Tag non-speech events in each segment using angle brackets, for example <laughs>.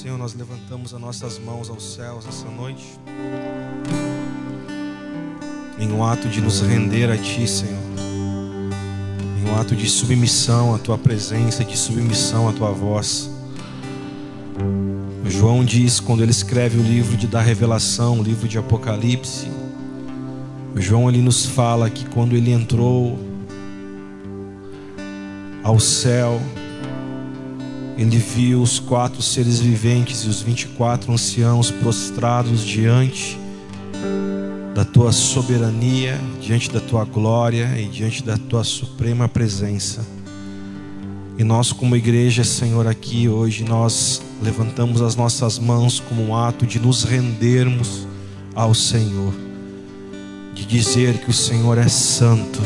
Senhor, nós levantamos as nossas mãos aos céus essa noite. Em um ato de nos render a Ti, Senhor. Em um ato de submissão à Tua presença, de submissão à Tua voz. João diz, quando ele escreve o livro de da Revelação, o livro de Apocalipse, João ele nos fala que quando ele entrou ao céu, ele viu os quatro seres viventes e os vinte e quatro anciãos prostrados diante da tua soberania, diante da tua glória e diante da tua suprema presença. E nós, como igreja, Senhor, aqui hoje, nós levantamos as nossas mãos como um ato de nos rendermos ao Senhor, de dizer que o Senhor é santo,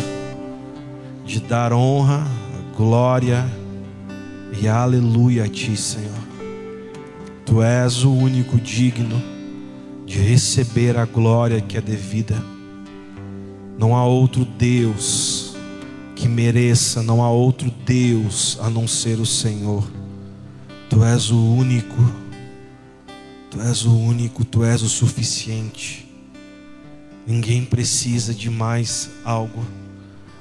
de dar honra, glória e aleluia a Ti, Senhor. Tu és o único digno de receber a glória que é devida. Não há outro Deus que mereça, não há outro Deus a não ser o Senhor. Tu és o único, Tu és o único, Tu és o suficiente. Ninguém precisa de mais algo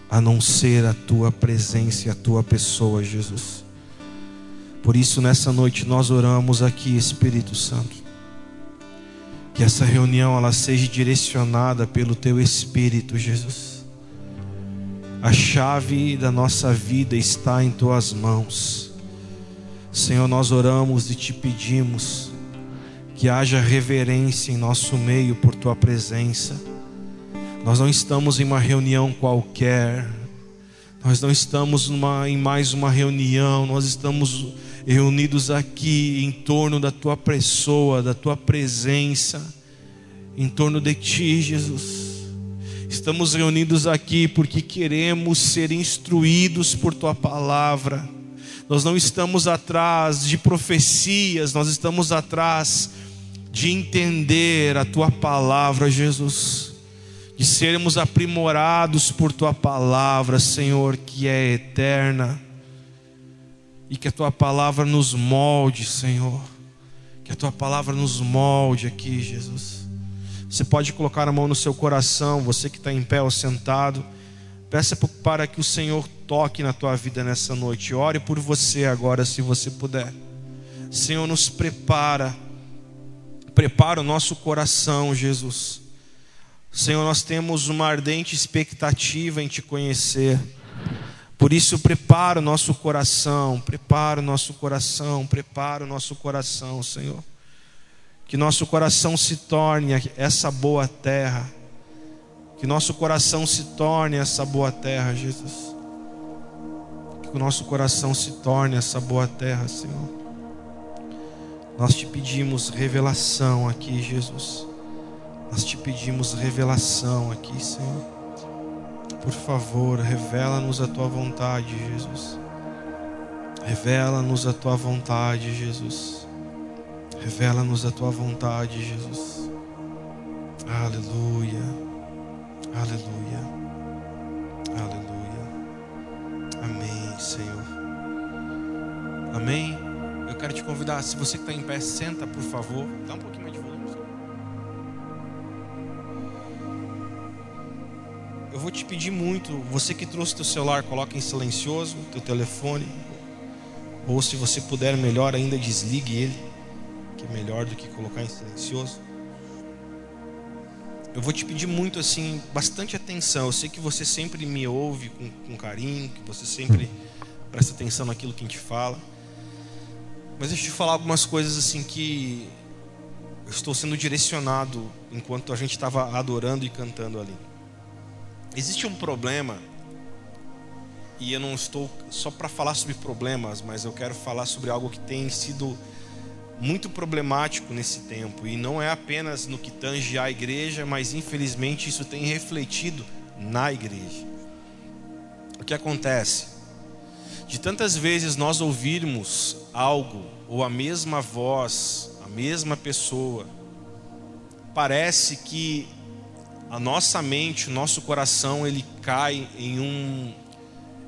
a não ser a Tua presença e a Tua pessoa, Jesus. Por isso, nessa noite, nós oramos aqui, Espírito Santo. Que essa reunião ela seja direcionada pelo Teu Espírito, Jesus. A chave da nossa vida está em Tuas mãos. Senhor, nós oramos e te pedimos que haja reverência em nosso meio por Tua presença. Nós não estamos em uma reunião qualquer, nós não estamos numa, em mais uma reunião, nós estamos reunidos aqui em torno da tua pessoa, da tua presença, em torno de ti, Jesus. Estamos reunidos aqui porque queremos ser instruídos por tua palavra. Nós não estamos atrás de profecias, nós estamos atrás de entender a tua palavra, Jesus. De sermos aprimorados por tua palavra, Senhor, que é eterna e que a tua palavra nos molde, Senhor. Que a tua palavra nos molde aqui, Jesus. Você pode colocar a mão no seu coração, você que está em pé ou sentado. Peça para que o Senhor toque na tua vida nessa noite. Ore por você agora, se você puder. Senhor, nos prepara. Prepara o nosso coração, Jesus. Senhor, nós temos uma ardente expectativa em te conhecer. Por isso, prepara o nosso coração, prepara o nosso coração, prepara o nosso coração, Senhor. Que nosso coração se torne essa boa terra. Que nosso coração se torne essa boa terra, Jesus. Que o nosso coração se torne essa boa terra, Senhor. Nós te pedimos revelação aqui, Jesus. Nós te pedimos revelação aqui, Senhor. Por favor, revela-nos a tua vontade, Jesus. Revela-nos a tua vontade, Jesus. Revela-nos a tua vontade, Jesus. Aleluia. Aleluia. Aleluia. Amém, Senhor. Amém. Eu quero te convidar, se você está em pé, senta, por favor. Dá um pouquinho Eu vou te pedir muito, você que trouxe teu celular, coloque em silencioso, teu telefone. Ou se você puder, melhor ainda, desligue ele, que é melhor do que colocar em silencioso. Eu vou te pedir muito assim, bastante atenção. Eu sei que você sempre me ouve com, com carinho, que você sempre presta atenção naquilo que a gente fala. Mas deixa eu te falar algumas coisas assim que eu estou sendo direcionado enquanto a gente estava adorando e cantando ali. Existe um problema, e eu não estou só para falar sobre problemas, mas eu quero falar sobre algo que tem sido muito problemático nesse tempo, e não é apenas no que tange à igreja, mas infelizmente isso tem refletido na igreja. O que acontece? De tantas vezes nós ouvirmos algo, ou a mesma voz, a mesma pessoa, parece que a nossa mente, o nosso coração, ele cai em um,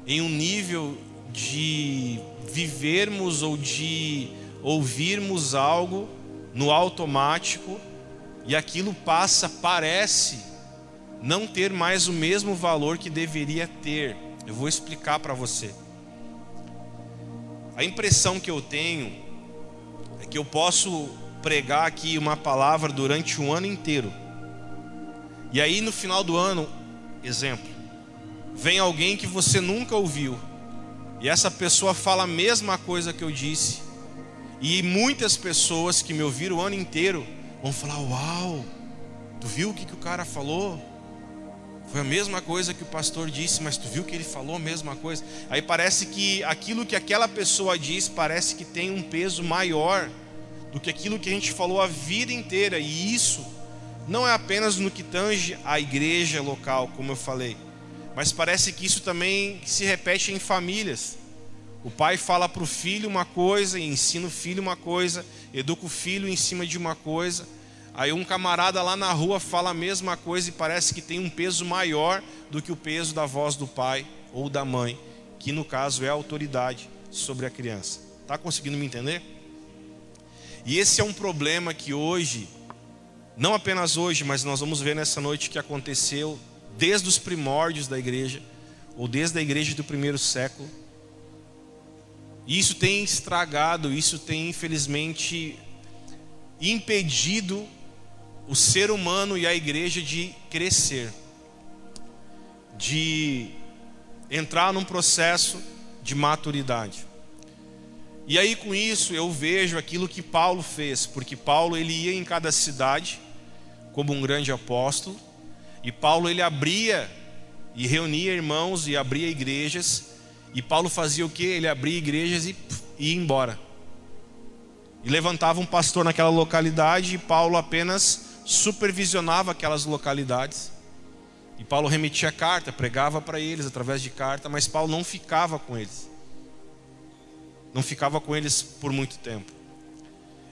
em um nível de vivermos ou de ouvirmos algo no automático e aquilo passa, parece não ter mais o mesmo valor que deveria ter. Eu vou explicar para você. A impressão que eu tenho é que eu posso pregar aqui uma palavra durante um ano inteiro. E aí no final do ano, exemplo, vem alguém que você nunca ouviu. E essa pessoa fala a mesma coisa que eu disse. E muitas pessoas que me ouviram o ano inteiro vão falar: Uau, tu viu o que, que o cara falou? Foi a mesma coisa que o pastor disse, mas tu viu que ele falou a mesma coisa? Aí parece que aquilo que aquela pessoa diz parece que tem um peso maior do que aquilo que a gente falou a vida inteira, e isso não é apenas no que tange a igreja local, como eu falei, mas parece que isso também se repete em famílias. O pai fala para o filho uma coisa, ensina o filho uma coisa, educa o filho em cima de uma coisa. Aí um camarada lá na rua fala a mesma coisa e parece que tem um peso maior do que o peso da voz do pai ou da mãe, que no caso é a autoridade sobre a criança. Está conseguindo me entender? E esse é um problema que hoje, não apenas hoje, mas nós vamos ver nessa noite que aconteceu desde os primórdios da igreja, ou desde a igreja do primeiro século e isso tem estragado, isso tem infelizmente impedido o ser humano e a igreja de crescer, de entrar num processo de maturidade. E aí com isso eu vejo aquilo que Paulo fez, porque Paulo ele ia em cada cidade como um grande apóstolo, e Paulo ele abria e reunia irmãos e abria igrejas e Paulo fazia o que? Ele abria igrejas e ia embora. E levantava um pastor naquela localidade e Paulo apenas supervisionava aquelas localidades. E Paulo remetia carta, pregava para eles através de carta, mas Paulo não ficava com eles. Não ficava com eles por muito tempo.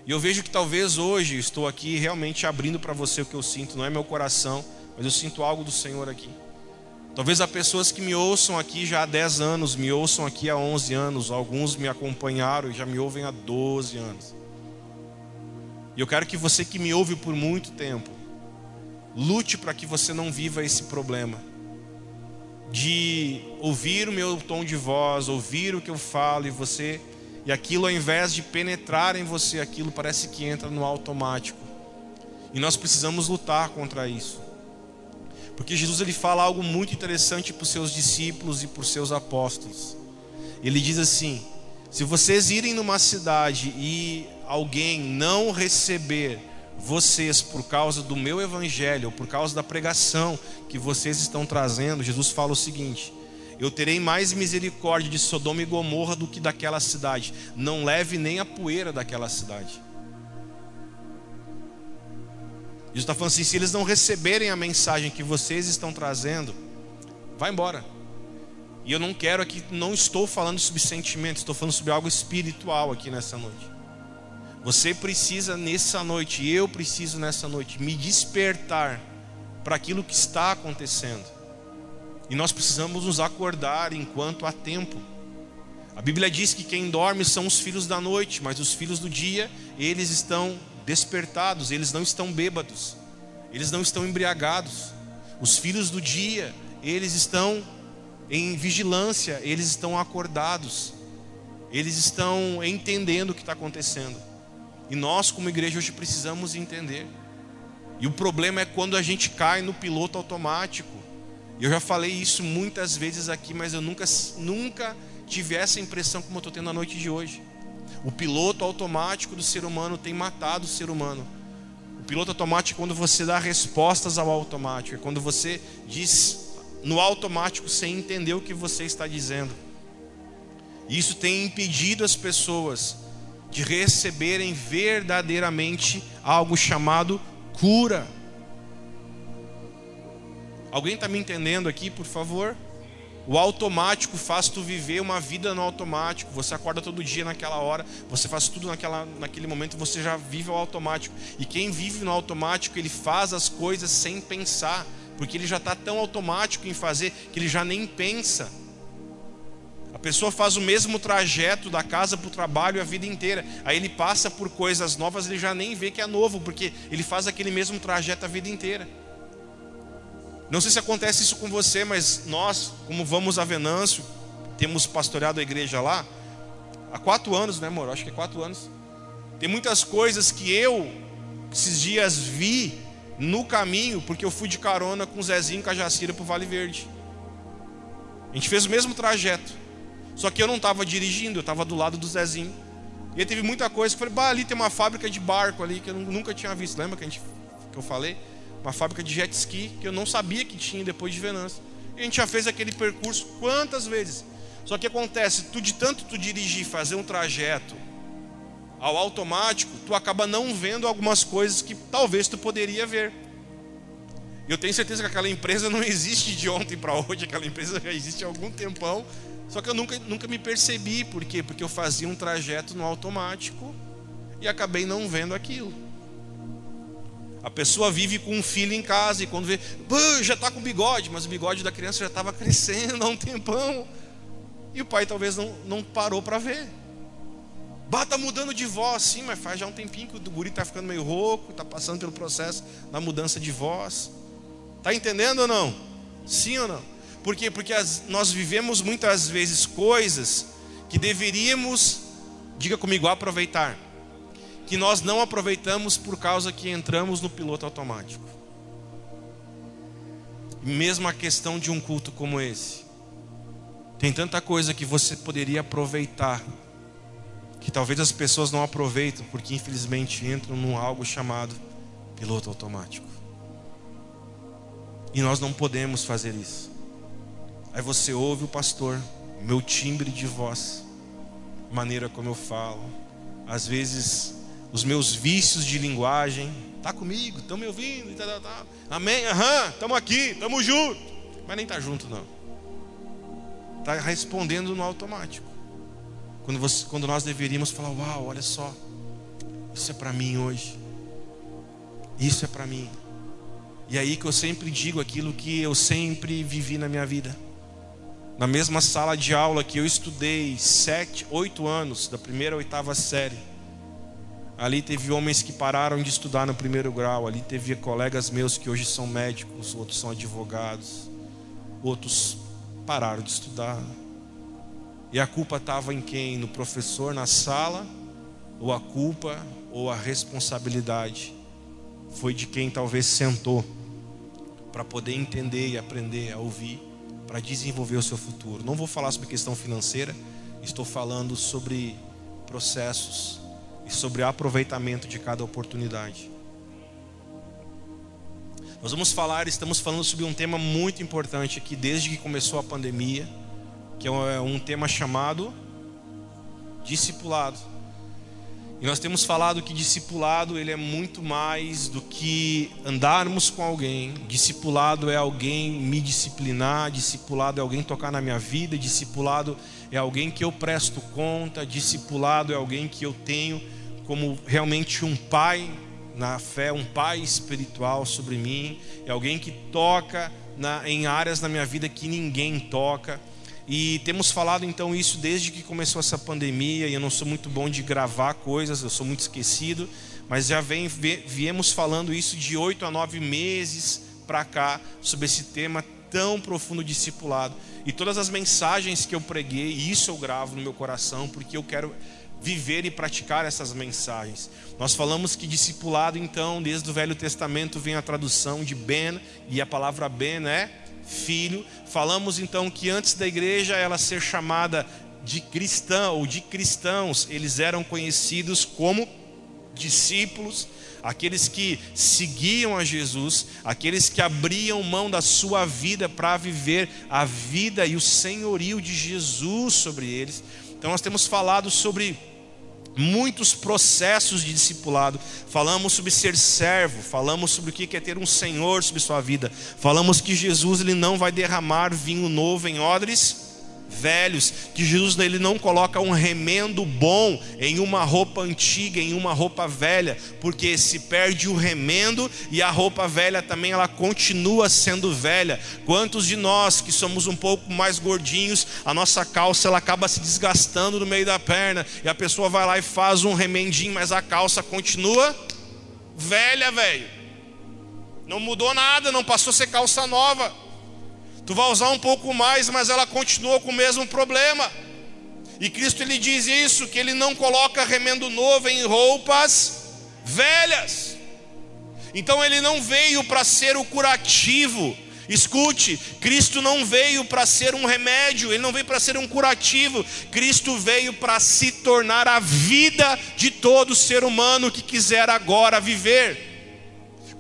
E eu vejo que talvez hoje estou aqui realmente abrindo para você o que eu sinto, não é meu coração, mas eu sinto algo do Senhor aqui. Talvez há pessoas que me ouçam aqui já há 10 anos, me ouçam aqui há 11 anos, alguns me acompanharam e já me ouvem há 12 anos. E eu quero que você que me ouve por muito tempo, lute para que você não viva esse problema de ouvir o meu tom de voz, ouvir o que eu falo e você e aquilo ao invés de penetrar em você, aquilo parece que entra no automático. E nós precisamos lutar contra isso. Porque Jesus ele fala algo muito interessante para os seus discípulos e para os seus apóstolos. Ele diz assim: se vocês irem numa cidade e alguém não receber vocês por causa do meu evangelho, ou por causa da pregação que vocês estão trazendo, Jesus fala o seguinte: eu terei mais misericórdia de Sodoma e Gomorra do que daquela cidade. Não leve nem a poeira daquela cidade. Jesus está falando assim: se eles não receberem a mensagem que vocês estão trazendo, vai embora. E eu não quero aqui, não estou falando sobre sentimentos, estou falando sobre algo espiritual aqui nessa noite. Você precisa nessa noite, eu preciso nessa noite, me despertar para aquilo que está acontecendo. E nós precisamos nos acordar enquanto há tempo. A Bíblia diz que quem dorme são os filhos da noite, mas os filhos do dia, eles estão despertados, eles não estão bêbados, eles não estão embriagados. Os filhos do dia, eles estão em vigilância, eles estão acordados, eles estão entendendo o que está acontecendo. E nós, como igreja, hoje precisamos entender. E o problema é quando a gente cai no piloto automático. Eu já falei isso muitas vezes aqui, mas eu nunca, nunca tive essa impressão como eu estou tendo na noite de hoje. O piloto automático do ser humano tem matado o ser humano. O piloto automático é quando você dá respostas ao automático, é quando você diz no automático sem entender o que você está dizendo. Isso tem impedido as pessoas de receberem verdadeiramente algo chamado cura. Alguém está me entendendo aqui, por favor? O automático faz tu viver uma vida no automático. Você acorda todo dia naquela hora, você faz tudo naquela, naquele momento, você já vive o automático. E quem vive no automático, ele faz as coisas sem pensar, porque ele já está tão automático em fazer que ele já nem pensa. pessoa faz o mesmo trajeto da casa para o trabalho a vida inteira. Aí ele passa por coisas novas, ele já nem vê que é novo, porque ele faz aquele mesmo trajeto a vida inteira. Não sei se acontece isso com você, mas nós, como vamos a Venâncio, temos pastoreado a igreja lá há quatro anos, né, amor? Acho que é quatro anos. Tem muitas coisas que eu, esses dias, vi no caminho, porque eu fui de carona com o Zezinho e com a Jacira para o Vale Verde. A gente fez o mesmo trajeto. Só que eu não estava dirigindo, eu estava do lado do Zezinho. E aí teve muita coisa que eu falei, bah, ali tem uma fábrica de barco ali que eu nunca tinha visto. Lembra que, a gente, que eu falei? Uma fábrica de jet ski que eu não sabia que tinha depois de Venâncio. E a gente já fez aquele percurso quantas vezes? Só que acontece, tu de tanto tu dirigir, fazer um trajeto ao automático, tu acaba não vendo algumas coisas que talvez tu poderia ver. Eu tenho certeza que aquela empresa não existe de ontem para hoje, aquela empresa já existe há algum tempão, só que eu nunca, nunca me percebi, por quê? Porque eu fazia um trajeto no automático e acabei não vendo aquilo. A pessoa vive com um filho em casa e quando vê, já está com bigode, mas o bigode da criança já estava crescendo há um tempão. E o pai talvez não, não parou para ver. Bah, tá mudando de voz, sim, mas faz já um tempinho que o guri está ficando meio rouco, está passando pelo processo da mudança de voz. Tá entendendo ou não? Sim ou não? Por quê? Porque as, nós vivemos muitas vezes coisas que deveríamos, diga comigo, aproveitar. Que nós não aproveitamos por causa que entramos no piloto automático. Mesmo a questão de um culto como esse. Tem tanta coisa que você poderia aproveitar, que talvez as pessoas não aproveitam, porque infelizmente entram num algo chamado piloto automático. E nós não podemos fazer isso. Aí você ouve o pastor, meu timbre de voz, maneira como eu falo, às vezes os meus vícios de linguagem, tá comigo, estão me ouvindo, tal, tal, tal. amém, aham, estamos aqui, estamos juntos, mas nem tá junto não, tá respondendo no automático. Quando, você, quando nós deveríamos falar, uau, olha só, isso é para mim hoje, isso é para mim. E aí que eu sempre digo aquilo que eu sempre vivi na minha vida. Na mesma sala de aula que eu estudei sete, oito anos, da primeira à oitava série. Ali teve homens que pararam de estudar no primeiro grau. Ali teve colegas meus que hoje são médicos, outros são advogados, outros pararam de estudar. E a culpa estava em quem? No professor na sala? Ou a culpa ou a responsabilidade foi de quem talvez sentou para poder entender e aprender a ouvir para desenvolver o seu futuro. Não vou falar sobre questão financeira, estou falando sobre processos e sobre aproveitamento de cada oportunidade. Nós vamos falar, estamos falando sobre um tema muito importante aqui desde que começou a pandemia, que é um tema chamado discipulado. E nós temos falado que discipulado ele é muito mais do que andarmos com alguém. Discipulado é alguém me disciplinar, discipulado é alguém tocar na minha vida, discipulado é alguém que eu presto conta, discipulado é alguém que eu tenho como realmente um pai na fé, um pai espiritual sobre mim, é alguém que toca na, em áreas da minha vida que ninguém toca. E temos falado então isso desde que começou essa pandemia. E eu não sou muito bom de gravar coisas, eu sou muito esquecido. Mas já vem, viemos falando isso de oito a nove meses para cá, sobre esse tema tão profundo discipulado. E todas as mensagens que eu preguei, isso eu gravo no meu coração, porque eu quero viver e praticar essas mensagens. Nós falamos que discipulado, então, desde o Velho Testamento vem a tradução de Ben, e a palavra Ben é filho. Falamos então que antes da igreja ela ser chamada de cristã ou de cristãos, eles eram conhecidos como discípulos, aqueles que seguiam a Jesus, aqueles que abriam mão da sua vida para viver a vida e o senhorio de Jesus sobre eles. Então nós temos falado sobre muitos processos de discipulado. Falamos sobre ser servo, falamos sobre o que é ter um Senhor sobre sua vida. Falamos que Jesus ele não vai derramar vinho novo em odres velhos, que Jesus ele não coloca um remendo bom em uma roupa antiga, em uma roupa velha, porque se perde o remendo e a roupa velha também ela continua sendo velha. Quantos de nós que somos um pouco mais gordinhos, a nossa calça ela acaba se desgastando no meio da perna e a pessoa vai lá e faz um remendinho, mas a calça continua velha, velho. Não mudou nada, não passou a ser calça nova. Tu vai usar um pouco mais, mas ela continua com o mesmo problema. E Cristo ele diz isso, que ele não coloca remendo novo em roupas velhas. Então ele não veio para ser o curativo. Escute, Cristo não veio para ser um remédio, ele não veio para ser um curativo. Cristo veio para se tornar a vida de todo ser humano que quiser agora viver.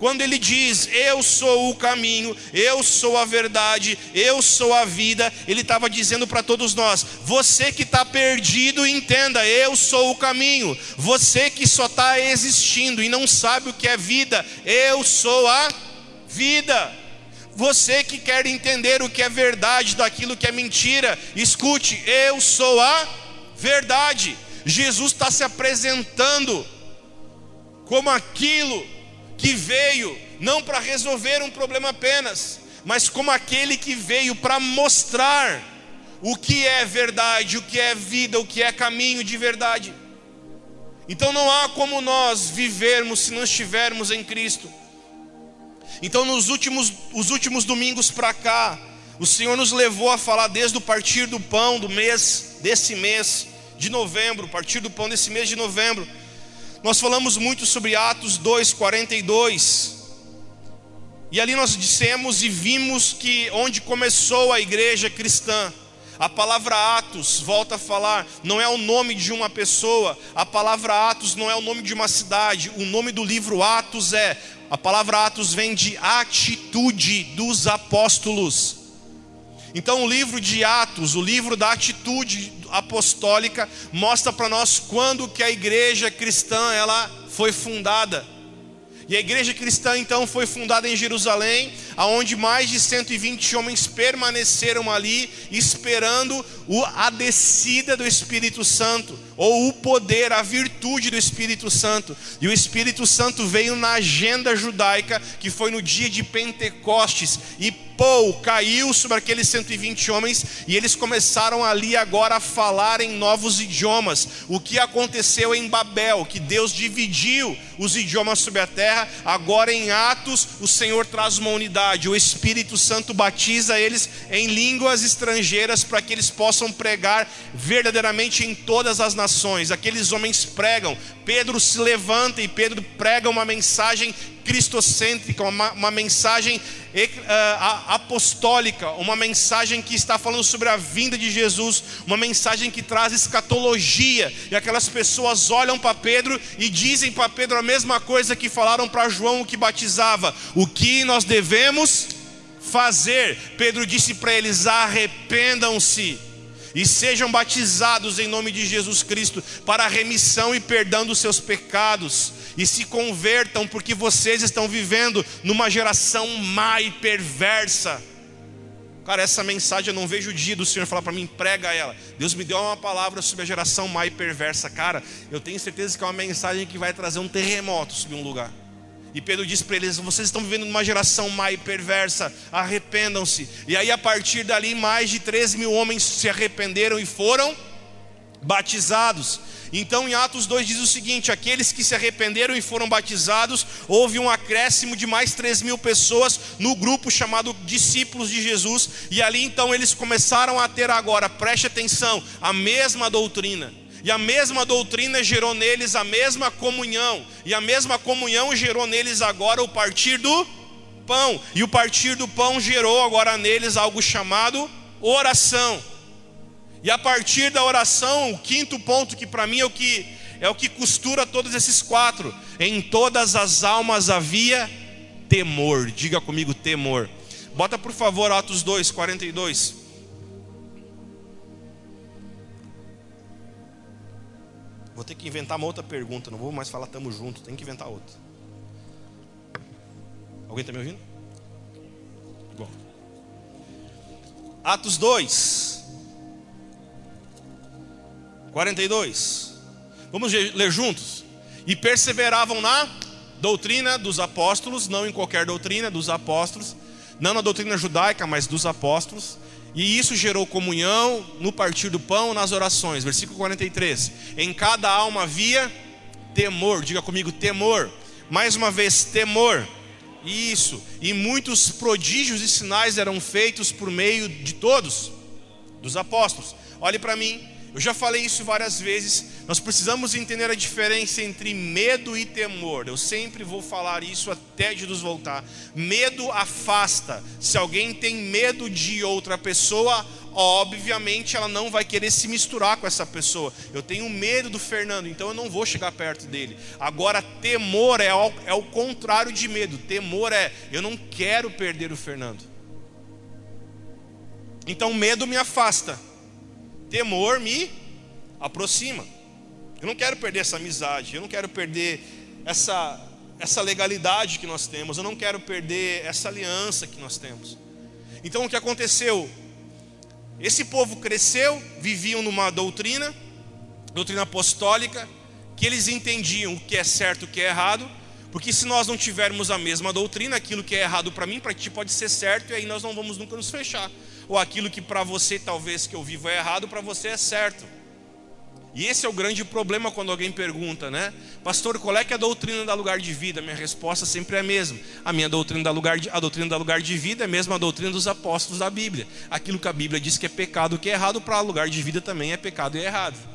Quando ele diz, Eu sou o caminho, eu sou a verdade, eu sou a vida, ele estava dizendo para todos nós: Você que está perdido, entenda, eu sou o caminho. Você que só está existindo e não sabe o que é vida, eu sou a vida. Você que quer entender o que é verdade daquilo que é mentira, escute, eu sou a verdade. Jesus está se apresentando como aquilo que veio não para resolver um problema apenas, mas como aquele que veio para mostrar o que é verdade, o que é vida, o que é caminho de verdade. Então não há como nós vivermos se não estivermos em Cristo. Então nos últimos, os últimos domingos para cá, o Senhor nos levou a falar desde o partir do pão do mês, desse mês de novembro, partir do pão desse mês de novembro nós falamos muito sobre Atos 2:42. E ali nós dissemos e vimos que onde começou a igreja cristã, a palavra Atos, volta a falar, não é o nome de uma pessoa, a palavra Atos não é o nome de uma cidade, o nome do livro Atos é, a palavra Atos vem de atitude dos apóstolos. Então o livro de Atos, o livro da atitude apostólica, mostra para nós quando que a igreja cristã ela foi fundada. E a igreja cristã então foi fundada em Jerusalém, aonde mais de 120 homens permaneceram ali esperando a descida do Espírito Santo, ou o poder, a virtude do Espírito Santo. E o Espírito Santo veio na agenda judaica, que foi no dia de Pentecostes, e pou, caiu sobre aqueles 120 homens, e eles começaram ali agora a falar em novos idiomas. O que aconteceu em Babel, que Deus dividiu os idiomas sobre a terra, agora em Atos, o Senhor traz uma unidade, o Espírito Santo batiza eles em línguas estrangeiras para que eles possam pregar verdadeiramente em todas as nações. Aqueles homens pregam, Pedro se levanta e Pedro prega uma mensagem cristocêntrica, uma, uma mensagem uh, apostólica, uma mensagem que está falando sobre a vinda de Jesus, uma mensagem que traz escatologia, e aquelas pessoas olham para Pedro e dizem para Pedro a mesma coisa que falaram para João que batizava: o que nós devemos fazer? Pedro disse para eles: arrependam-se e sejam batizados em nome de Jesus Cristo para a remissão e perdão dos seus pecados, e se convertam, porque vocês estão vivendo numa geração má e perversa. Cara, essa mensagem eu não vejo o dia do Senhor falar para mim, prega ela. Deus me deu uma palavra sobre a geração má e perversa. Cara, eu tenho certeza que é uma mensagem que vai trazer um terremoto sobre um lugar. E Pedro disse para eles: Vocês estão vivendo numa geração má e perversa, arrependam-se. E aí, a partir dali, mais de 13 mil homens se arrependeram e foram batizados. Então, em Atos 2 diz o seguinte: aqueles que se arrependeram e foram batizados, houve um acréscimo de mais 3 mil pessoas no grupo chamado discípulos de Jesus, e ali então eles começaram a ter agora, preste atenção, a mesma doutrina e a mesma doutrina gerou neles a mesma comunhão, e a mesma comunhão gerou neles agora o partir do pão, e o partir do pão gerou agora neles algo chamado oração. E a partir da oração, o quinto ponto que para mim é o que é o que costura todos esses quatro. Em todas as almas havia temor. Diga comigo temor. Bota por favor Atos 2, 42. Vou ter que inventar uma outra pergunta, não vou mais falar tamo junto, tem que inventar outra. Alguém está me ouvindo? Bom. Atos 2. 42. Vamos ler juntos? E perseveravam na doutrina dos apóstolos, não em qualquer doutrina dos apóstolos, não na doutrina judaica, mas dos apóstolos. E isso gerou comunhão no partir do pão, nas orações. Versículo 43. Em cada alma havia temor. Diga comigo, temor. Mais uma vez, temor. Isso. E muitos prodígios e sinais eram feitos por meio de todos, dos apóstolos. Olhe para mim. Eu já falei isso várias vezes. Nós precisamos entender a diferença entre medo e temor. Eu sempre vou falar isso até Jesus voltar. Medo afasta. Se alguém tem medo de outra pessoa, obviamente ela não vai querer se misturar com essa pessoa. Eu tenho medo do Fernando, então eu não vou chegar perto dele. Agora, temor é o, é o contrário de medo. Temor é eu não quero perder o Fernando. Então, medo me afasta temor me aproxima. Eu não quero perder essa amizade, eu não quero perder essa, essa legalidade que nós temos, eu não quero perder essa aliança que nós temos. Então o que aconteceu? Esse povo cresceu, viviam numa doutrina, doutrina apostólica, que eles entendiam o que é certo e o que é errado, porque se nós não tivermos a mesma doutrina, aquilo que é errado para mim, para ti pode ser certo, e aí nós não vamos nunca nos fechar ou aquilo que para você talvez que eu vivo é errado, para você é certo. E esse é o grande problema quando alguém pergunta, né? Pastor, qual é que é a doutrina da lugar de vida? Minha resposta sempre é a mesma. A minha doutrina da lugar de, a doutrina da lugar de vida é a mesma doutrina dos apóstolos da Bíblia. Aquilo que a Bíblia diz que é pecado, que é errado, para lugar de vida também é pecado e é errado.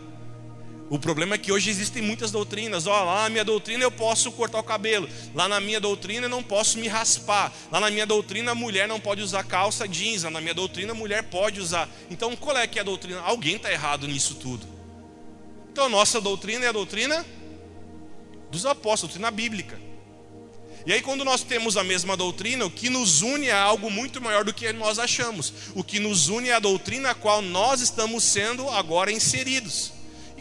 O problema é que hoje existem muitas doutrinas. Ó, lá na minha doutrina eu posso cortar o cabelo. Lá na minha doutrina eu não posso me raspar. Lá na minha doutrina a mulher não pode usar calça jeans. Lá na minha doutrina a mulher pode usar. Então qual é que é a doutrina? Alguém está errado nisso tudo. Então a nossa doutrina é a doutrina dos apóstolos, doutrina bíblica. E aí quando nós temos a mesma doutrina, o que nos une é algo muito maior do que nós achamos. O que nos une é a doutrina a qual nós estamos sendo agora inseridos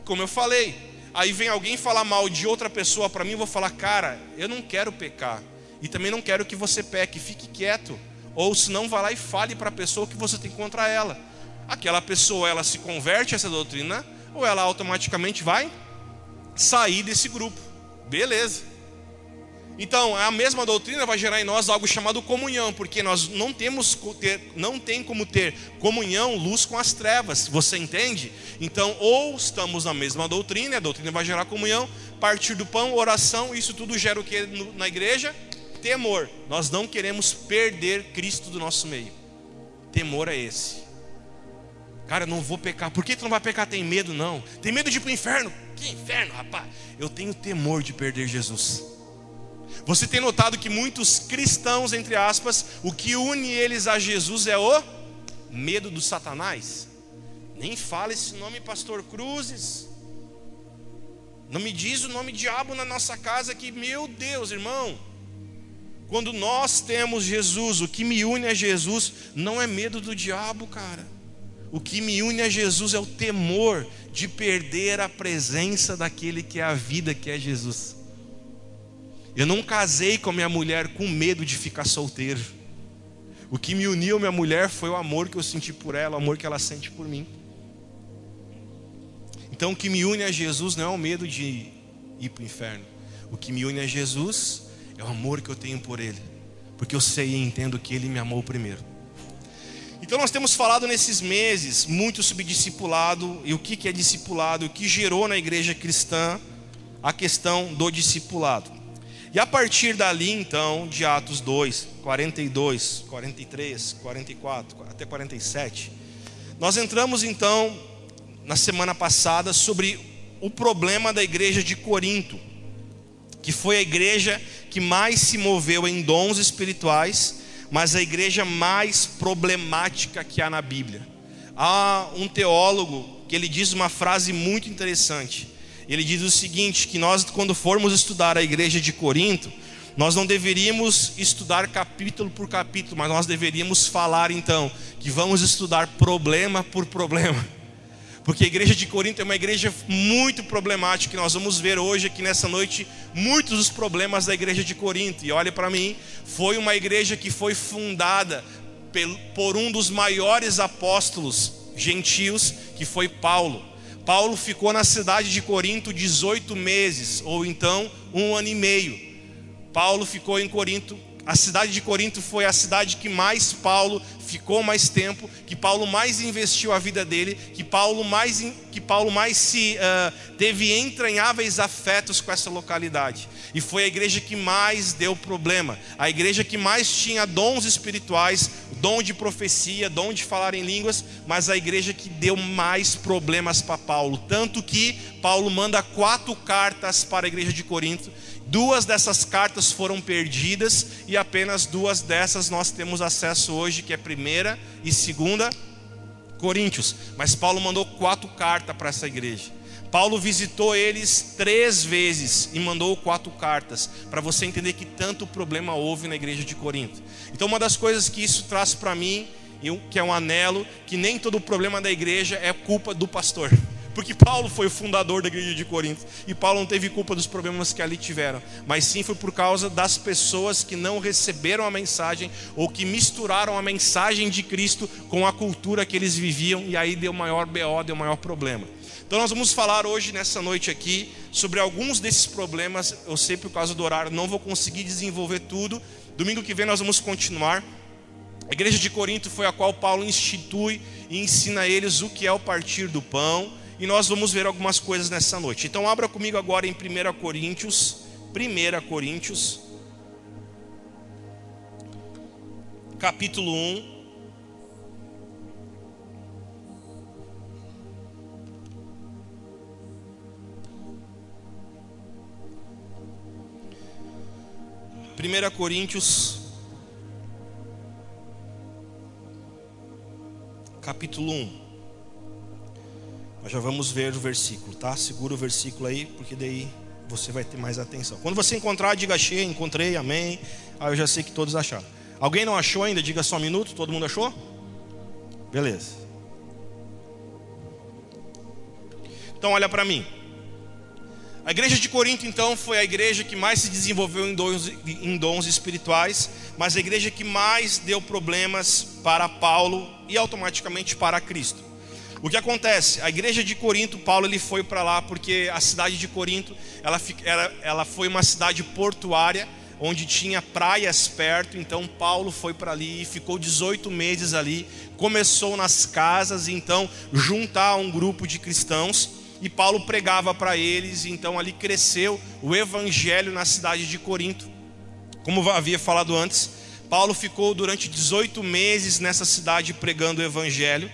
como eu falei. Aí vem alguém falar mal de outra pessoa para mim, eu vou falar, cara, eu não quero pecar. E também não quero que você peque, fique quieto. Ou se não, vá lá e fale para a pessoa que você tem contra ela. Aquela pessoa, ela se converte a essa doutrina, ou ela automaticamente vai sair desse grupo. Beleza. Então, a mesma doutrina vai gerar em nós algo chamado comunhão, porque nós não temos não tem como ter comunhão, luz com as trevas. Você entende? Então, ou estamos na mesma doutrina, a doutrina vai gerar comunhão, partir do pão, oração, isso tudo gera o que na igreja? Temor. Nós não queremos perder Cristo do nosso meio. Temor é esse. Cara, eu não vou pecar. Por que tu não vai pecar? Tem medo, não. Tem medo de ir para o inferno? Que inferno, rapaz? Eu tenho temor de perder Jesus. Você tem notado que muitos cristãos, entre aspas, o que une eles a Jesus é o medo do Satanás? Nem fala esse nome, Pastor Cruzes. Não me diz o nome diabo na nossa casa que, meu Deus, irmão. Quando nós temos Jesus, o que me une a Jesus não é medo do diabo, cara. O que me une a Jesus é o temor de perder a presença daquele que é a vida, que é Jesus. Eu não casei com a minha mulher com medo de ficar solteiro. O que me uniu à minha mulher foi o amor que eu senti por ela, o amor que ela sente por mim. Então o que me une a Jesus não é o medo de ir para o inferno. O que me une a Jesus é o amor que eu tenho por Ele. Porque eu sei e entendo que Ele me amou primeiro. Então nós temos falado nesses meses muito sobre discipulado e o que é discipulado, o que gerou na igreja cristã a questão do discipulado. E a partir dali, então, de Atos 2, 42, 43, 44, até 47, nós entramos então na semana passada sobre o problema da igreja de Corinto, que foi a igreja que mais se moveu em dons espirituais, mas a igreja mais problemática que há na Bíblia. Há um teólogo que ele diz uma frase muito interessante ele diz o seguinte: que nós, quando formos estudar a igreja de Corinto, nós não deveríamos estudar capítulo por capítulo, mas nós deveríamos falar então que vamos estudar problema por problema. Porque a igreja de Corinto é uma igreja muito problemática, e nós vamos ver hoje aqui nessa noite muitos dos problemas da igreja de Corinto. E olhe para mim, foi uma igreja que foi fundada por um dos maiores apóstolos gentios, que foi Paulo. Paulo ficou na cidade de Corinto 18 meses, ou então um ano e meio. Paulo ficou em Corinto a cidade de Corinto foi a cidade que mais Paulo ficou mais tempo, que Paulo mais investiu a vida dele, que Paulo mais, que Paulo mais se uh, teve entranháveis afetos com essa localidade. E foi a igreja que mais deu problema, a igreja que mais tinha dons espirituais, dom de profecia, dom de falar em línguas, mas a igreja que deu mais problemas para Paulo. Tanto que Paulo manda quatro cartas para a igreja de Corinto Duas dessas cartas foram perdidas e apenas duas dessas nós temos acesso hoje, que é primeira e segunda Coríntios. Mas Paulo mandou quatro cartas para essa igreja. Paulo visitou eles três vezes e mandou quatro cartas, para você entender que tanto problema houve na igreja de Corinto. Então, uma das coisas que isso traz para mim, que é um anelo, que nem todo problema da igreja é culpa do pastor. Porque Paulo foi o fundador da igreja de Corinto. E Paulo não teve culpa dos problemas que ali tiveram. Mas sim foi por causa das pessoas que não receberam a mensagem ou que misturaram a mensagem de Cristo com a cultura que eles viviam. E aí deu maior BO, deu maior problema. Então nós vamos falar hoje, nessa noite aqui, sobre alguns desses problemas. Eu sei por causa do horário, não vou conseguir desenvolver tudo. Domingo que vem nós vamos continuar. A igreja de Corinto foi a qual Paulo institui e ensina a eles o que é o partir do pão e nós vamos ver algumas coisas nessa noite. Então abra comigo agora em 1 Coríntios, 1 Coríntios, capítulo 1. Primeira Coríntios capítulo 1. Nós já vamos ver o versículo, tá? Segura o versículo aí, porque daí você vai ter mais atenção. Quando você encontrar, diga achei, encontrei, amém. Aí eu já sei que todos acharam. Alguém não achou ainda? Diga só um minuto. Todo mundo achou? Beleza. Então olha para mim. A igreja de Corinto, então, foi a igreja que mais se desenvolveu em dons, em dons espirituais, mas a igreja que mais deu problemas para Paulo e automaticamente para Cristo. O que acontece? A igreja de Corinto, Paulo ele foi para lá porque a cidade de Corinto ela, ela, ela foi uma cidade portuária onde tinha praias perto. Então Paulo foi para ali e ficou 18 meses ali. Começou nas casas, então juntar um grupo de cristãos e Paulo pregava para eles. Então ali cresceu o evangelho na cidade de Corinto. Como havia falado antes, Paulo ficou durante 18 meses nessa cidade pregando o evangelho.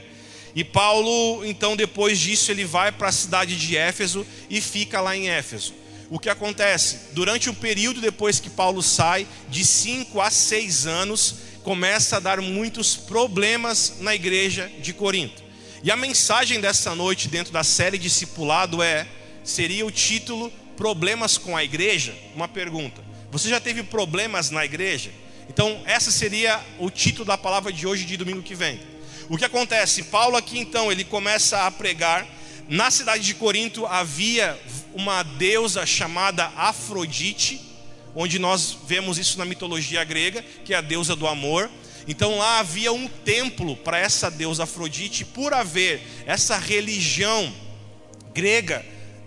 E Paulo, então, depois disso, ele vai para a cidade de Éfeso e fica lá em Éfeso. O que acontece? Durante um período depois que Paulo sai, de 5 a 6 anos, começa a dar muitos problemas na igreja de Corinto. E a mensagem dessa noite, dentro da série Discipulado, é: seria o título Problemas com a Igreja? Uma pergunta. Você já teve problemas na igreja? Então, essa seria o título da palavra de hoje, de domingo que vem. O que acontece? Paulo aqui então, ele começa a pregar. Na cidade de Corinto havia uma deusa chamada Afrodite, onde nós vemos isso na mitologia grega, que é a deusa do amor. Então lá havia um templo para essa deusa Afrodite, por haver essa religião grega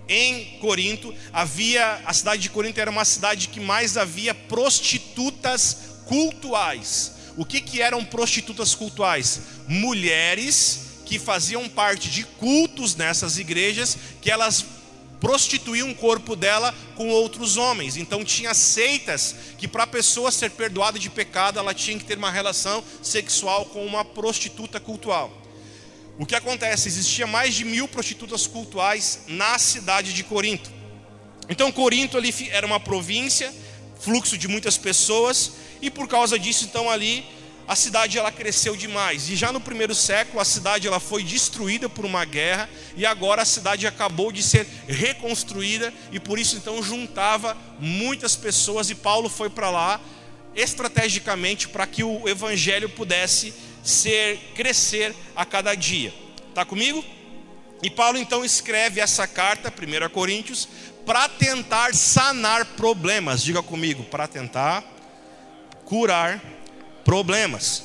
em Corinto, havia a cidade de Corinto era uma cidade que mais havia prostitutas cultuais. O que, que eram prostitutas cultuais? Mulheres que faziam parte de cultos nessas igrejas, que elas prostituíam o corpo dela com outros homens. Então tinha seitas que para a pessoa ser perdoada de pecado, ela tinha que ter uma relação sexual com uma prostituta cultual. O que acontece? Existia mais de mil prostitutas cultuais na cidade de Corinto. Então Corinto ali era uma província, fluxo de muitas pessoas, e por causa disso, então ali a cidade ela cresceu demais. E já no primeiro século a cidade ela foi destruída por uma guerra e agora a cidade acabou de ser reconstruída e por isso então juntava muitas pessoas e Paulo foi para lá estrategicamente para que o evangelho pudesse ser crescer a cada dia. Tá comigo? E Paulo então escreve essa carta, 1 Coríntios, para tentar sanar problemas. Diga comigo, para tentar curar problemas.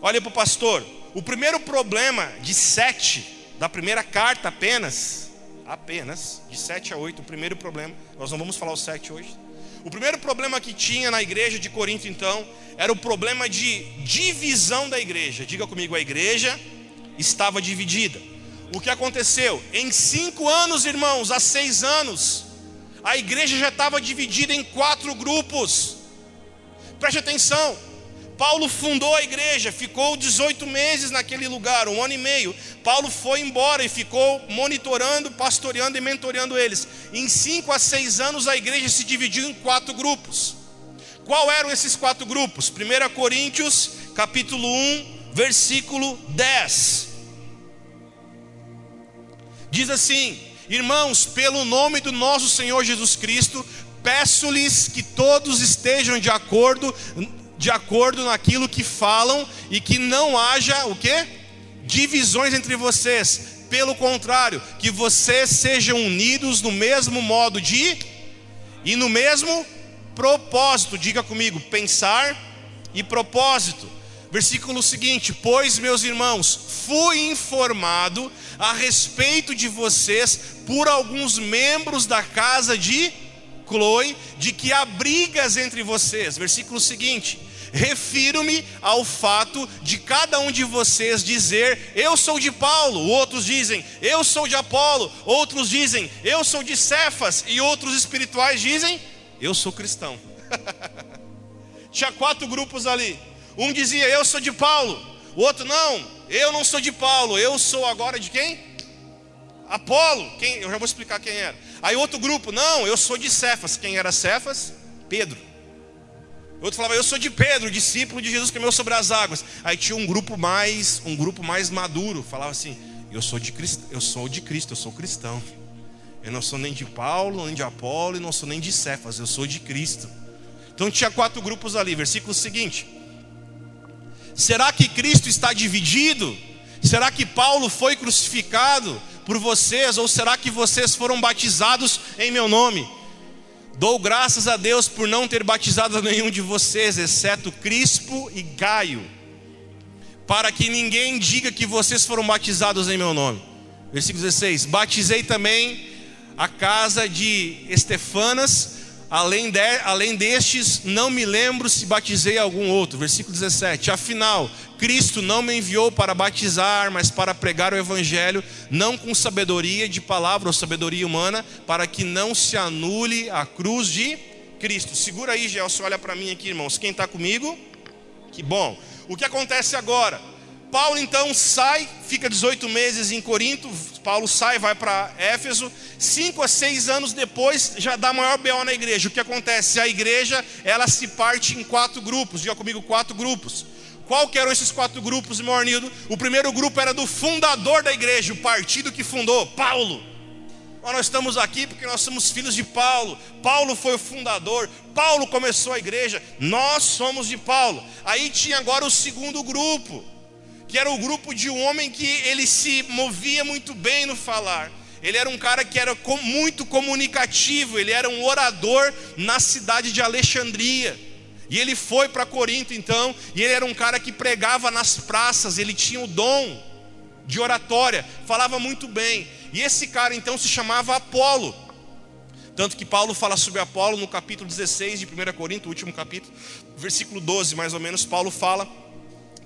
Olha para o pastor, o primeiro problema de sete, da primeira carta apenas, apenas, de 7 a 8, o primeiro problema, nós não vamos falar o 7 hoje. O primeiro problema que tinha na igreja de Corinto, então, era o problema de divisão da igreja. Diga comigo, a igreja estava dividida. O que aconteceu? Em cinco anos, irmãos, há seis anos, a igreja já estava dividida em quatro grupos. Preste atenção. Paulo fundou a igreja, ficou 18 meses naquele lugar, um ano e meio. Paulo foi embora e ficou monitorando, pastoreando e mentoreando eles. Em cinco a seis anos, a igreja se dividiu em quatro grupos. Qual eram esses quatro grupos? 1 Coríntios, capítulo 1, versículo 10. Diz assim: Irmãos, pelo nome do nosso Senhor Jesus Cristo, peço-lhes que todos estejam de acordo de acordo naquilo que falam e que não haja o quê? Divisões entre vocês. Pelo contrário, que vocês sejam unidos no mesmo modo de e no mesmo propósito. Diga comigo, pensar e propósito. Versículo seguinte: Pois, meus irmãos, fui informado a respeito de vocês por alguns membros da casa de Chloe, de que há brigas entre vocês. Versículo seguinte: refiro-me ao fato de cada um de vocês dizer: Eu sou de Paulo, outros dizem: Eu sou de Apolo, outros dizem: Eu sou de Cefas, e outros espirituais dizem: Eu sou cristão. <laughs> Tinha quatro grupos ali. Um dizia: Eu sou de Paulo, o outro: Não, eu não sou de Paulo, eu sou agora de quem? Apolo, quem? Eu já vou explicar quem era. Aí outro grupo, não, eu sou de Cefas. Quem era Cefas? Pedro. Outro falava, eu sou de Pedro, discípulo de Jesus que caminhou sobre as águas. Aí tinha um grupo mais, um grupo mais maduro, falava assim: eu sou de Cristo, eu sou de Cristo, eu sou cristão. Eu não sou nem de Paulo, nem de Apolo, e não sou nem de Cefas, eu sou de Cristo. Então tinha quatro grupos ali, versículo seguinte. Será que Cristo está dividido? Será que Paulo foi crucificado por vocês? Ou será que vocês foram batizados em meu nome? Dou graças a Deus por não ter batizado nenhum de vocês, exceto Crispo e Gaio, para que ninguém diga que vocês foram batizados em meu nome. Versículo 16: Batizei também a casa de Estefanas, além, de, além destes, não me lembro se batizei algum outro. Versículo 17: Afinal, Cristo não me enviou para batizar, mas para pregar o Evangelho, não com sabedoria de palavra ou sabedoria humana, para que não se anule a cruz de Cristo. Segura aí, Gelson, olha para mim aqui, irmãos. Quem está comigo? Que bom. O que acontece agora? Paulo então sai, fica 18 meses em Corinto. Paulo sai, vai para Éfeso. Cinco a seis anos depois, já dá maior BO na igreja. O que acontece? A igreja ela se parte em quatro grupos. Diga comigo, quatro grupos. Qual que eram esses quatro grupos, meu Arnildo? O primeiro grupo era do fundador da igreja, o partido que fundou, Paulo. Nós estamos aqui porque nós somos filhos de Paulo. Paulo foi o fundador. Paulo começou a igreja. Nós somos de Paulo. Aí tinha agora o segundo grupo, que era o grupo de um homem que ele se movia muito bem no falar. Ele era um cara que era muito comunicativo. Ele era um orador na cidade de Alexandria. E ele foi para Corinto então, e ele era um cara que pregava nas praças, ele tinha o dom de oratória, falava muito bem. E esse cara então se chamava Apolo. Tanto que Paulo fala sobre Apolo no capítulo 16 de 1 Corinto, último capítulo, versículo 12 mais ou menos, Paulo fala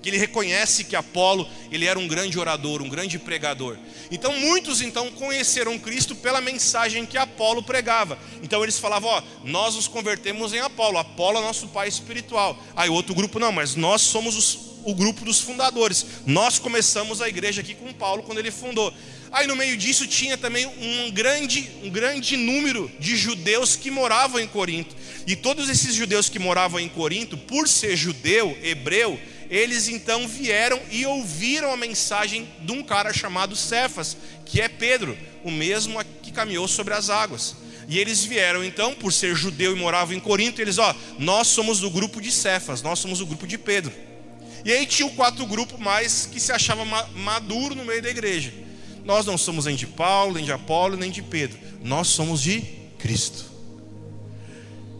ele reconhece que Apolo, ele era um grande orador, um grande pregador. Então muitos então conheceram Cristo pela mensagem que Apolo pregava. Então eles falavam, ó, nós nos convertemos em Apolo, Apolo é nosso pai espiritual. Aí outro grupo não, mas nós somos os, o grupo dos fundadores. Nós começamos a igreja aqui com Paulo quando ele fundou. Aí no meio disso tinha também um grande, um grande número de judeus que moravam em Corinto. E todos esses judeus que moravam em Corinto, por ser judeu, hebreu, eles então vieram e ouviram a mensagem de um cara chamado Cefas, que é Pedro, o mesmo que caminhou sobre as águas. E eles vieram então, por ser judeu e moravam em Corinto, eles, ó, nós somos do grupo de Cefas, nós somos o grupo de Pedro. E aí tinha o quatro grupo mais que se achava maduro no meio da igreja. Nós não somos nem de Paulo, nem de Apolo, nem de Pedro. Nós somos de Cristo.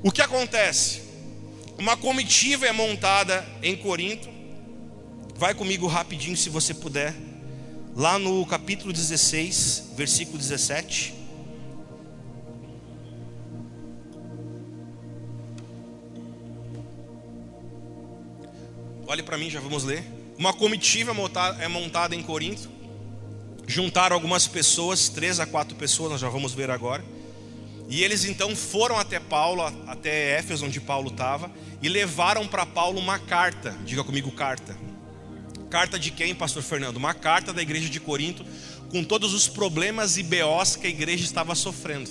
O que acontece? Uma comitiva é montada em Corinto Vai comigo rapidinho, se você puder. lá no capítulo 16, versículo 17. Olhe para mim, já vamos ler. Uma comitiva é montada em Corinto. Juntaram algumas pessoas, três a quatro pessoas, nós já vamos ver agora. E eles então foram até Paulo, até Éfeso, onde Paulo estava, e levaram para Paulo uma carta. Diga comigo, carta. Carta de quem, pastor Fernando? Uma carta da igreja de Corinto, com todos os problemas e BOs que a igreja estava sofrendo.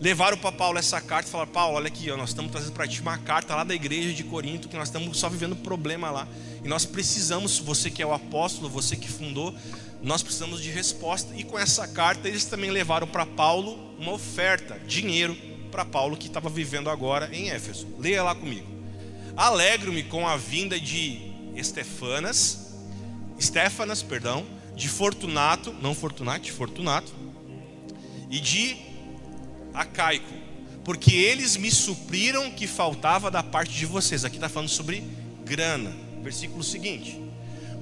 Levaram para Paulo essa carta e falaram: Paulo, olha aqui, ó, nós estamos trazendo para ti uma carta lá da igreja de Corinto, que nós estamos só vivendo problema lá. E nós precisamos, você que é o apóstolo, você que fundou, nós precisamos de resposta. E com essa carta, eles também levaram para Paulo uma oferta, dinheiro, para Paulo que estava vivendo agora em Éfeso. Leia lá comigo. Alegro-me com a vinda de Estefanas, Stefanas, perdão, de Fortunato, não Fortunati, Fortunato, e de Acaico, porque eles me supriram que faltava da parte de vocês. Aqui está falando sobre grana. Versículo seguinte: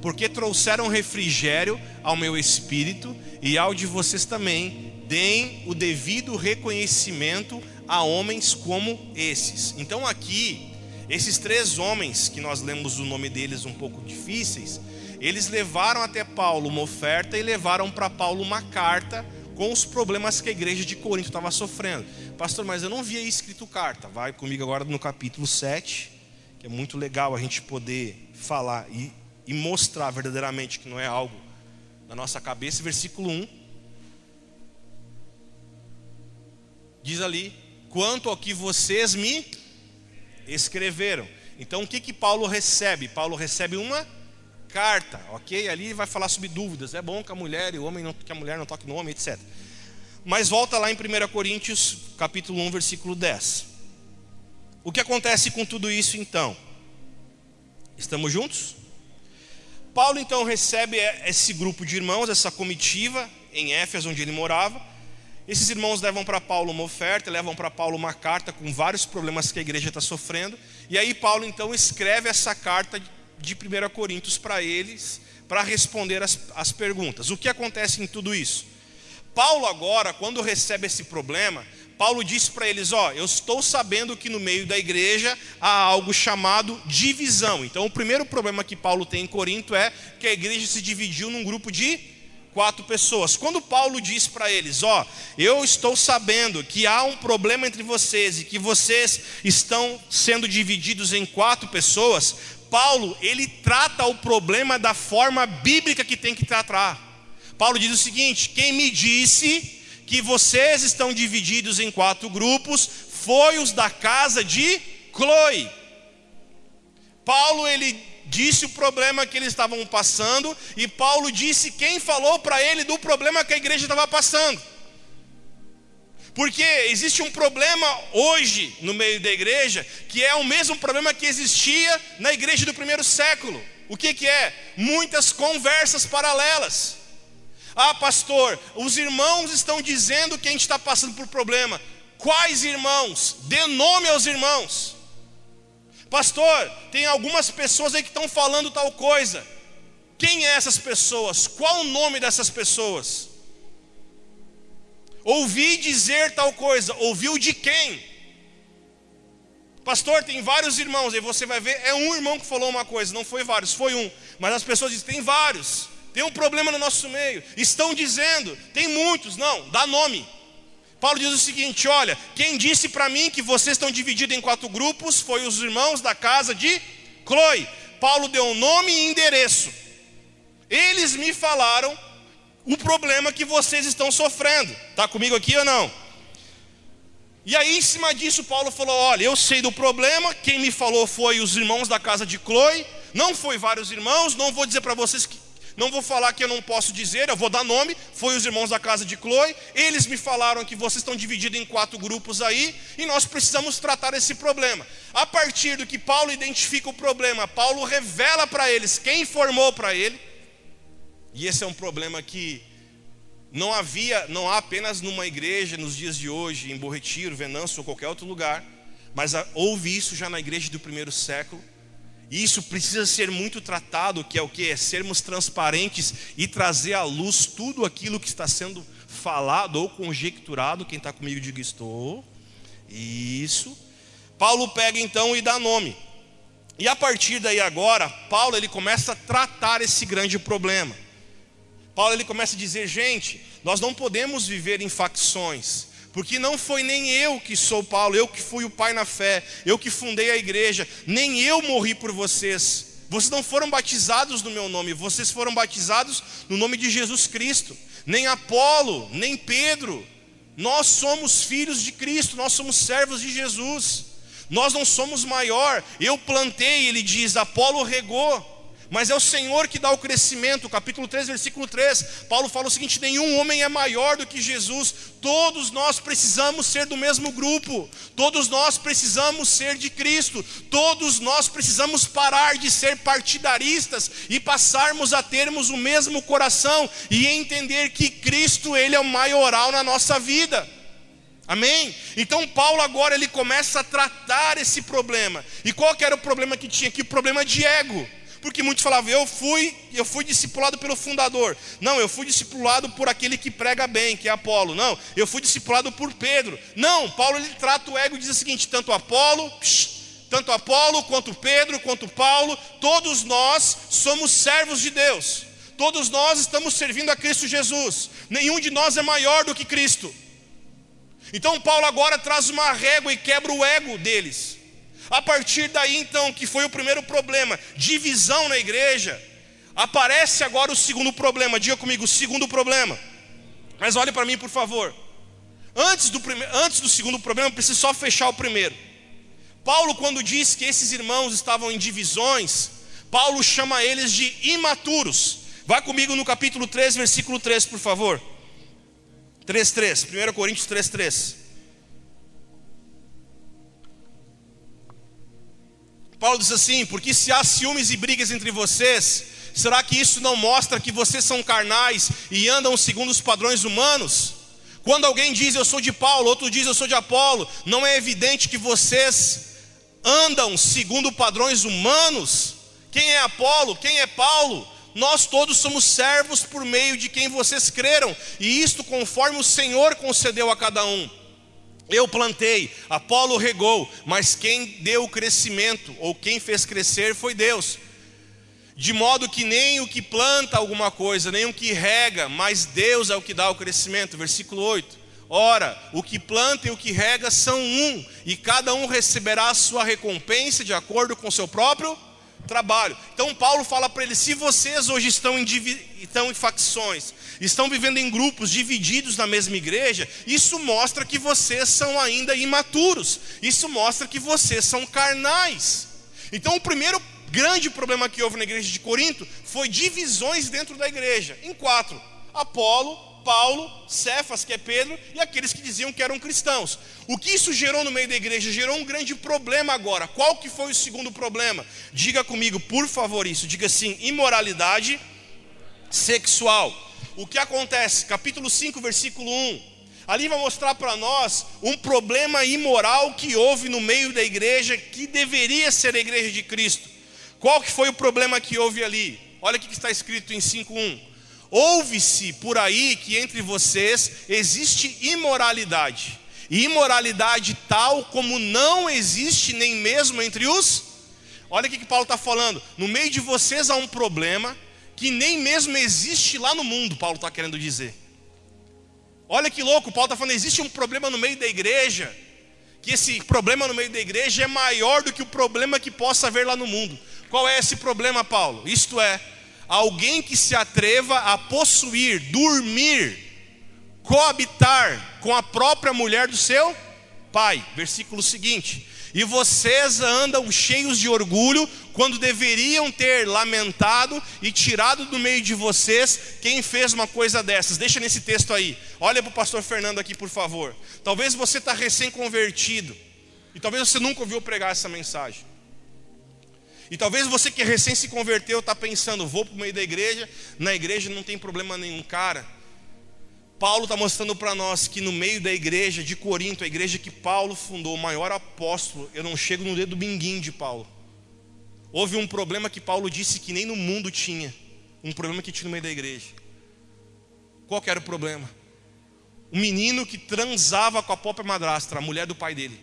Porque trouxeram refrigério ao meu espírito e ao de vocês também, deem o devido reconhecimento a homens como esses. Então aqui, esses três homens que nós lemos o nome deles um pouco difíceis, eles levaram até Paulo uma oferta e levaram para Paulo uma carta com os problemas que a igreja de Corinto estava sofrendo. Pastor, mas eu não via escrito carta. Vai comigo agora no capítulo 7, que é muito legal a gente poder falar e, e mostrar verdadeiramente que não é algo na nossa cabeça. Versículo 1. Diz ali: Quanto ao que vocês me escreveram. Então o que, que Paulo recebe? Paulo recebe uma carta, ok? Ali vai falar sobre dúvidas. É bom que a mulher e o homem não, que a mulher não toque no homem, etc. Mas volta lá em 1 Coríntios, capítulo 1, versículo 10. O que acontece com tudo isso então? Estamos juntos? Paulo então recebe esse grupo de irmãos, essa comitiva em Éfeso, onde ele morava. Esses irmãos levam para Paulo uma oferta, levam para Paulo uma carta com vários problemas que a igreja está sofrendo. E aí Paulo então escreve essa carta de 1 Coríntios para eles, para responder as, as perguntas. O que acontece em tudo isso? Paulo, agora, quando recebe esse problema, Paulo disse para eles: Ó, eu estou sabendo que no meio da igreja há algo chamado divisão. Então, o primeiro problema que Paulo tem em Corinto é que a igreja se dividiu num grupo de quatro pessoas. Quando Paulo diz para eles: Ó, eu estou sabendo que há um problema entre vocês e que vocês estão sendo divididos em quatro pessoas, Paulo, ele trata o problema da forma bíblica que tem que tratar. Paulo diz o seguinte: quem me disse que vocês estão divididos em quatro grupos foi os da casa de Chloe. Paulo, ele disse o problema que eles estavam passando, e Paulo disse quem falou para ele do problema que a igreja estava passando. Porque existe um problema hoje no meio da igreja, que é o mesmo problema que existia na igreja do primeiro século. O que, que é? Muitas conversas paralelas. Ah, pastor, os irmãos estão dizendo que a gente está passando por problema. Quais irmãos? Dê nome aos irmãos. Pastor, tem algumas pessoas aí que estão falando tal coisa. Quem é essas pessoas? Qual o nome dessas pessoas? Ouvi dizer tal coisa, ouviu de quem? Pastor, tem vários irmãos, aí você vai ver, é um irmão que falou uma coisa, não foi vários, foi um. Mas as pessoas dizem, tem vários, tem um problema no nosso meio. Estão dizendo, tem muitos, não, dá nome. Paulo diz o seguinte: olha, quem disse para mim que vocês estão divididos em quatro grupos foi os irmãos da casa de Chloe. Paulo deu nome e endereço. Eles me falaram o problema que vocês estão sofrendo. Está comigo aqui ou não? E aí, em cima disso, Paulo falou: Olha, eu sei do problema. Quem me falou foi os irmãos da casa de Chloe. Não foi vários irmãos. Não vou dizer para vocês que. Não vou falar que eu não posso dizer, eu vou dar nome. Foi os irmãos da casa de Chloe. Eles me falaram que vocês estão divididos em quatro grupos aí. E nós precisamos tratar esse problema. A partir do que Paulo identifica o problema, Paulo revela para eles quem informou para ele e esse é um problema que não havia, não há apenas numa igreja nos dias de hoje, em Borretiro, Venâncio ou qualquer outro lugar, mas houve isso já na igreja do primeiro século. E isso precisa ser muito tratado, que é o que? É sermos transparentes e trazer à luz tudo aquilo que está sendo falado ou conjecturado. Quem está comigo diga estou. Isso. Paulo pega então e dá nome. E a partir daí agora, Paulo ele começa a tratar esse grande problema. Paulo ele começa a dizer, gente, nós não podemos viver em facções. Porque não foi nem eu que sou Paulo, eu que fui o pai na fé, eu que fundei a igreja, nem eu morri por vocês. Vocês não foram batizados no meu nome, vocês foram batizados no nome de Jesus Cristo. Nem Apolo, nem Pedro. Nós somos filhos de Cristo, nós somos servos de Jesus. Nós não somos maior. Eu plantei, ele diz, Apolo regou mas é o Senhor que dá o crescimento. Capítulo 3, versículo 3, Paulo fala o seguinte: nenhum homem é maior do que Jesus, todos nós precisamos ser do mesmo grupo, todos nós precisamos ser de Cristo, todos nós precisamos parar de ser partidaristas e passarmos a termos o mesmo coração e entender que Cristo, Ele é o maioral na nossa vida. Amém? Então Paulo agora ele começa a tratar esse problema. E qual que era o problema que tinha aqui? O problema de ego. Porque muitos falavam, eu fui, eu fui discipulado pelo fundador. Não, eu fui discipulado por aquele que prega bem, que é Apolo. Não, eu fui discipulado por Pedro. Não, Paulo ele trata o ego e diz o seguinte: tanto Apolo, psh, tanto Apolo quanto Pedro, quanto Paulo, todos nós somos servos de Deus. Todos nós estamos servindo a Cristo Jesus. Nenhum de nós é maior do que Cristo. Então Paulo agora traz uma régua e quebra o ego deles. A partir daí, então, que foi o primeiro problema, divisão na igreja, aparece agora o segundo problema. Diga comigo, o segundo problema. Mas olhe para mim, por favor. Antes do, prime... Antes do segundo problema, eu preciso só fechar o primeiro. Paulo, quando diz que esses irmãos estavam em divisões, Paulo chama eles de imaturos. Vá comigo no capítulo 3, versículo 3, por favor. 3,3. 1 Coríntios 3,3. Paulo diz assim: porque se há ciúmes e brigas entre vocês, será que isso não mostra que vocês são carnais e andam segundo os padrões humanos? Quando alguém diz eu sou de Paulo, outro diz eu sou de Apolo, não é evidente que vocês andam segundo padrões humanos? Quem é Apolo? Quem é Paulo? Nós todos somos servos por meio de quem vocês creram, e isto conforme o Senhor concedeu a cada um. Eu plantei, Apolo regou, mas quem deu o crescimento, ou quem fez crescer, foi Deus. De modo que nem o que planta alguma coisa, nem o que rega, mas Deus é o que dá o crescimento. Versículo 8. Ora, o que planta e o que rega são um, e cada um receberá a sua recompensa de acordo com o seu próprio trabalho. Então Paulo fala para ele: se vocês hoje estão em, estão em facções, estão vivendo em grupos divididos na mesma igreja, isso mostra que vocês são ainda imaturos, isso mostra que vocês são carnais. Então o primeiro grande problema que houve na igreja de Corinto foi divisões dentro da igreja, em quatro: Apolo, Paulo, Cefas, que é Pedro, e aqueles que diziam que eram cristãos. O que isso gerou no meio da igreja? Gerou um grande problema agora. Qual que foi o segundo problema? Diga comigo, por favor, isso. Diga assim: imoralidade sexual. O que acontece? Capítulo 5, versículo 1. Ali vai mostrar para nós um problema imoral que houve no meio da igreja, que deveria ser a igreja de Cristo. Qual que foi o problema que houve ali? Olha o que está escrito em 5.1 Ouve-se por aí que entre vocês existe imoralidade, e imoralidade tal como não existe nem mesmo entre os. Olha o que Paulo está falando. No meio de vocês há um problema que nem mesmo existe lá no mundo, Paulo está querendo dizer. Olha que louco, Paulo está falando, existe um problema no meio da igreja, que esse problema no meio da igreja é maior do que o problema que possa haver lá no mundo. Qual é esse problema, Paulo? Isto é, alguém que se atreva a possuir, dormir, coabitar com a própria mulher do seu pai. Versículo seguinte: E vocês andam cheios de orgulho, quando deveriam ter lamentado e tirado do meio de vocês quem fez uma coisa dessas. Deixa nesse texto aí. Olha para o pastor Fernando aqui, por favor. Talvez você está recém-convertido. E talvez você nunca ouviu pregar essa mensagem. E talvez você que recém se converteu está pensando, vou para o meio da igreja, na igreja não tem problema nenhum. Cara, Paulo está mostrando para nós que no meio da igreja de Corinto, a igreja que Paulo fundou, o maior apóstolo, eu não chego no dedo binguim de Paulo. houve um problema que Paulo disse que nem no mundo tinha. Um problema que tinha no meio da igreja. Qual que era o problema? Um menino que transava com a própria madrastra, a mulher do pai dele.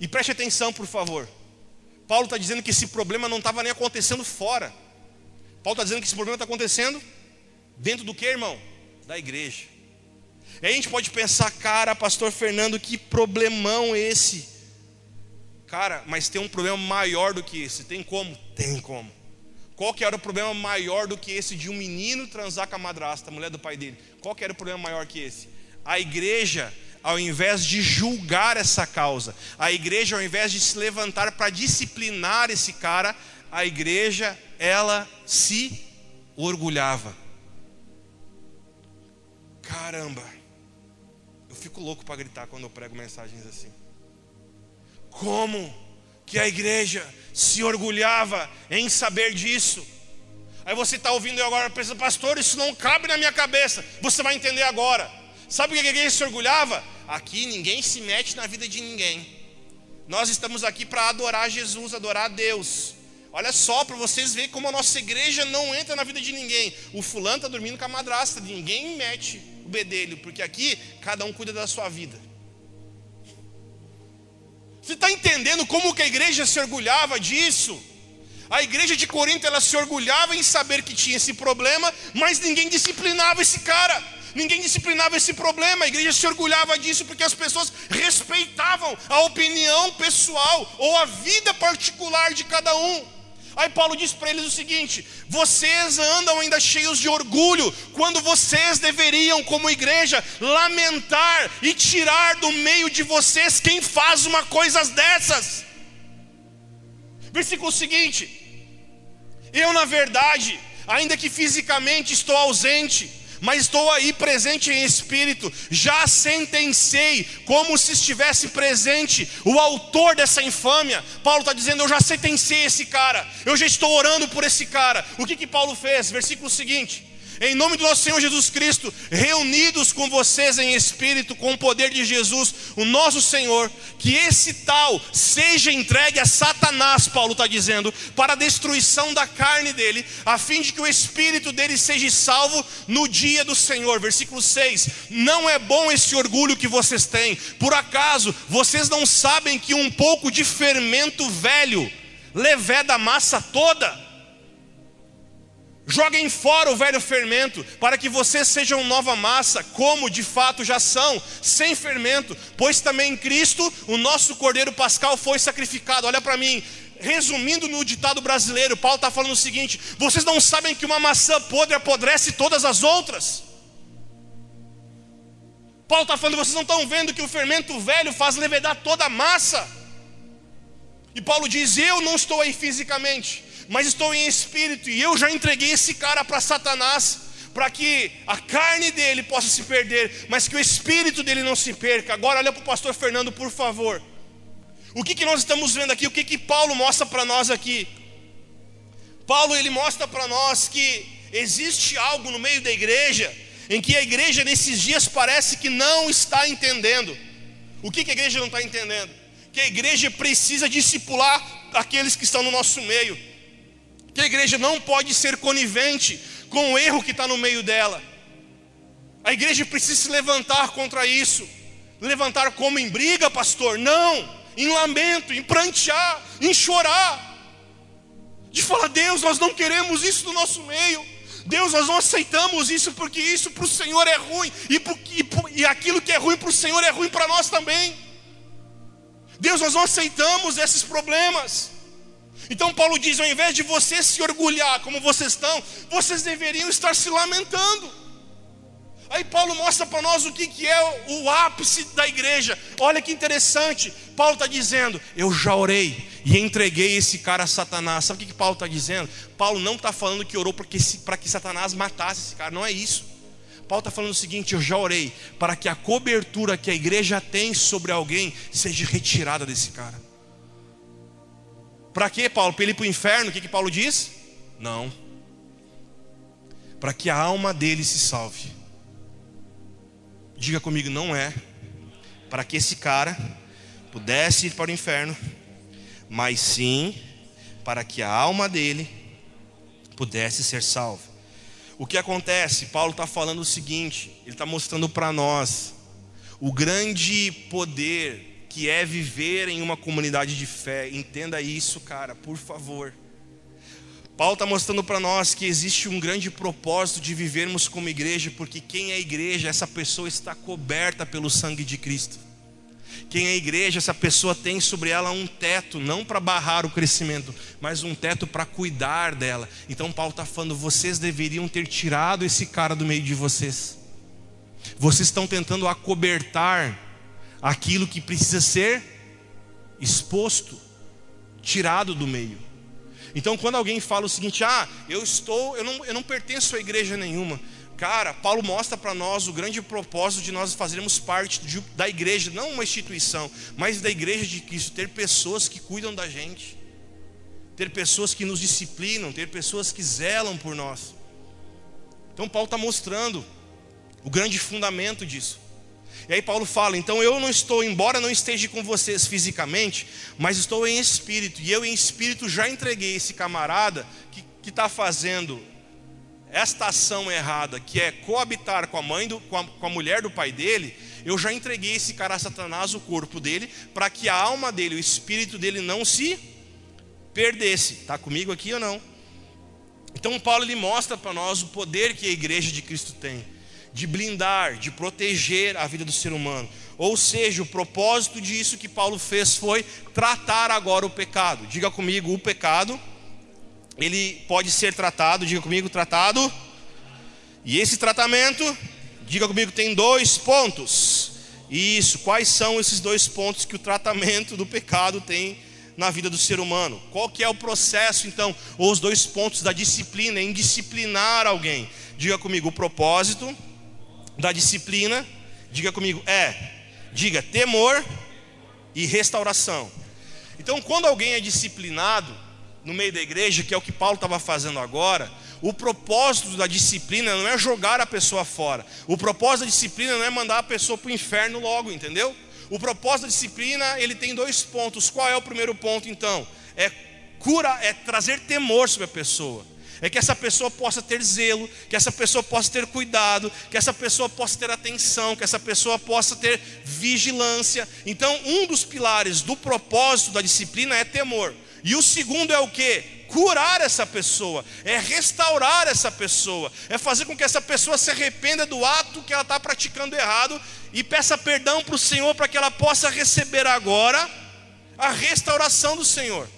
E preste atenção, por favor. Paulo está dizendo que esse problema não estava nem acontecendo fora. Paulo está dizendo que esse problema está acontecendo dentro do que, irmão? Da igreja. E a gente pode pensar, cara, pastor Fernando, que problemão esse. Cara, mas tem um problema maior do que esse. Tem como? Tem como. Qual que era o problema maior do que esse de um menino transar com a madrasta, a mulher do pai dele? Qual que era o problema maior que esse? A igreja, ao invés de julgar essa causa, a igreja, ao invés de se levantar para disciplinar esse cara, a igreja, ela se orgulhava. Caramba, eu fico louco para gritar quando eu prego mensagens assim. Como que a igreja se orgulhava em saber disso? Aí você está ouvindo eu agora, pensa, pastor, isso não cabe na minha cabeça. Você vai entender agora. Sabe o que a igreja se orgulhava? Aqui ninguém se mete na vida de ninguém. Nós estamos aqui para adorar Jesus, adorar a Deus. Olha só, para vocês verem como a nossa igreja não entra na vida de ninguém. O fulano está dormindo com a madrasta, ninguém mete bedelho, porque aqui cada um cuida da sua vida. Você está entendendo como que a igreja se orgulhava disso? A igreja de Corinto ela se orgulhava em saber que tinha esse problema, mas ninguém disciplinava esse cara. Ninguém disciplinava esse problema, a igreja se orgulhava disso porque as pessoas respeitavam a opinião pessoal ou a vida particular de cada um. Aí Paulo diz para eles o seguinte: vocês andam ainda cheios de orgulho, quando vocês deveriam, como igreja, lamentar e tirar do meio de vocês quem faz uma coisa dessas. Versículo seguinte: eu, na verdade, ainda que fisicamente estou ausente, mas estou aí presente em espírito, já sentenciei, como se estivesse presente, o autor dessa infâmia. Paulo está dizendo: Eu já sentenciei esse cara, eu já estou orando por esse cara. O que, que Paulo fez? Versículo seguinte em nome do nosso Senhor Jesus Cristo, reunidos com vocês em espírito, com o poder de Jesus, o nosso Senhor, que esse tal seja entregue a Satanás, Paulo está dizendo, para a destruição da carne dele, a fim de que o espírito dele seja salvo no dia do Senhor. Versículo 6: Não é bom esse orgulho que vocês têm, por acaso vocês não sabem que um pouco de fermento velho levé da massa toda? Joguem fora o velho fermento, para que vocês sejam nova massa, como de fato já são, sem fermento, pois também em Cristo o nosso cordeiro pascal foi sacrificado. Olha para mim, resumindo no ditado brasileiro, Paulo está falando o seguinte: vocês não sabem que uma maçã podre apodrece todas as outras? Paulo está falando, vocês não estão vendo que o fermento velho faz levedar toda a massa? E Paulo diz: Eu não estou aí fisicamente, mas estou em espírito, e eu já entreguei esse cara para Satanás, para que a carne dele possa se perder, mas que o espírito dele não se perca. Agora olha para o pastor Fernando, por favor. O que, que nós estamos vendo aqui? O que, que Paulo mostra para nós aqui? Paulo ele mostra para nós que existe algo no meio da igreja em que a igreja nesses dias parece que não está entendendo. O que, que a igreja não está entendendo? Que a igreja precisa discipular aqueles que estão no nosso meio que a igreja não pode ser conivente com o erro que está no meio dela. A igreja precisa se levantar contra isso. Levantar como em briga, pastor? Não, em lamento, em prantear, em chorar. De falar, Deus, nós não queremos isso no nosso meio. Deus, nós não aceitamos isso porque isso para o Senhor é ruim e, e, e aquilo que é ruim para o Senhor é ruim para nós também. Deus, nós não aceitamos esses problemas. Então Paulo diz: ao invés de vocês se orgulhar como vocês estão, vocês deveriam estar se lamentando. Aí Paulo mostra para nós o que, que é o ápice da igreja. Olha que interessante. Paulo está dizendo: Eu já orei e entreguei esse cara a Satanás. Sabe o que, que Paulo está dizendo? Paulo não está falando que orou para que Satanás matasse esse cara. Não é isso. Paulo está falando o seguinte: Eu já orei para que a cobertura que a igreja tem sobre alguém seja retirada desse cara. Para quê, Paulo? Para ele ir para o inferno? O que, que Paulo diz? Não. Para que a alma dele se salve. Diga comigo, não é. Para que esse cara pudesse ir para o inferno, mas sim para que a alma dele pudesse ser salva. O que acontece? Paulo está falando o seguinte: ele está mostrando para nós o grande poder que é viver em uma comunidade de fé. Entenda isso, cara, por favor. Paulo está mostrando para nós que existe um grande propósito de vivermos como igreja, porque quem é igreja, essa pessoa está coberta pelo sangue de Cristo. Quem é igreja, essa pessoa tem sobre ela um teto, não para barrar o crescimento, mas um teto para cuidar dela. Então Paulo está falando: vocês deveriam ter tirado esse cara do meio de vocês. Vocês estão tentando acobertar aquilo que precisa ser exposto, tirado do meio. Então, quando alguém fala o seguinte: ah, eu estou, eu não, eu não pertenço a igreja nenhuma. Cara, Paulo mostra para nós o grande propósito de nós fazermos parte de, da igreja, não uma instituição, mas da igreja de Cristo, ter pessoas que cuidam da gente, ter pessoas que nos disciplinam, ter pessoas que zelam por nós. Então, Paulo está mostrando o grande fundamento disso. E aí Paulo fala: então eu não estou, embora não esteja com vocês fisicamente, mas estou em espírito, e eu em espírito já entreguei esse camarada que está fazendo esta ação errada, que é coabitar com a mãe do, com, a, com a mulher do pai dele, eu já entreguei esse cara a Satanás, o corpo dele, para que a alma dele, o espírito dele não se perdesse. Está comigo aqui ou não? Então Paulo ele mostra para nós o poder que a igreja de Cristo tem de blindar, de proteger a vida do ser humano. Ou seja, o propósito disso que Paulo fez foi tratar agora o pecado. Diga comigo, o pecado ele pode ser tratado, diga comigo, tratado. E esse tratamento, diga comigo, tem dois pontos. Isso, quais são esses dois pontos que o tratamento do pecado tem na vida do ser humano? Qual que é o processo então, ou os dois pontos da disciplina em disciplinar alguém? Diga comigo, o propósito da disciplina, diga comigo, é, diga temor e restauração. Então, quando alguém é disciplinado, no meio da igreja, que é o que Paulo estava fazendo agora, o propósito da disciplina não é jogar a pessoa fora. O propósito da disciplina não é mandar a pessoa para o inferno logo, entendeu? O propósito da disciplina, ele tem dois pontos. Qual é o primeiro ponto então? É cura, é trazer temor sobre a pessoa. É que essa pessoa possa ter zelo, que essa pessoa possa ter cuidado, que essa pessoa possa ter atenção, que essa pessoa possa ter vigilância. Então, um dos pilares do propósito da disciplina é temor. E o segundo é o que? Curar essa pessoa, é restaurar essa pessoa, é fazer com que essa pessoa se arrependa do ato que ela está praticando errado e peça perdão para o Senhor para que ela possa receber agora a restauração do Senhor.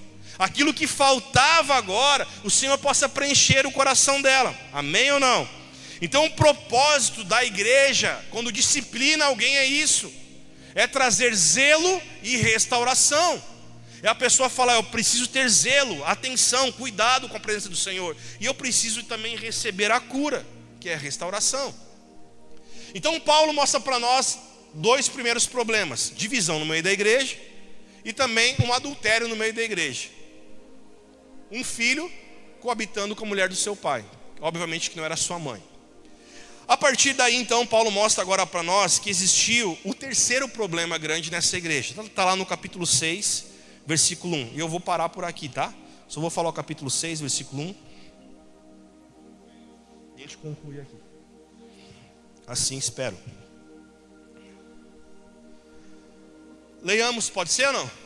Aquilo que faltava agora, o Senhor possa preencher o coração dela. Amém ou não? Então, o propósito da igreja, quando disciplina alguém, é isso: é trazer zelo e restauração. É a pessoa falar: eu preciso ter zelo, atenção, cuidado com a presença do Senhor. E eu preciso também receber a cura, que é a restauração. Então, Paulo mostra para nós dois primeiros problemas: divisão no meio da igreja e também um adultério no meio da igreja. Um filho coabitando com a mulher do seu pai, obviamente que não era sua mãe. A partir daí, então, Paulo mostra agora para nós que existiu o terceiro problema grande nessa igreja. Está lá no capítulo 6, versículo 1. E eu vou parar por aqui, tá? Só vou falar o capítulo 6, versículo 1. Deixa eu concluir aqui. Assim espero. Leiamos, pode ser ou não?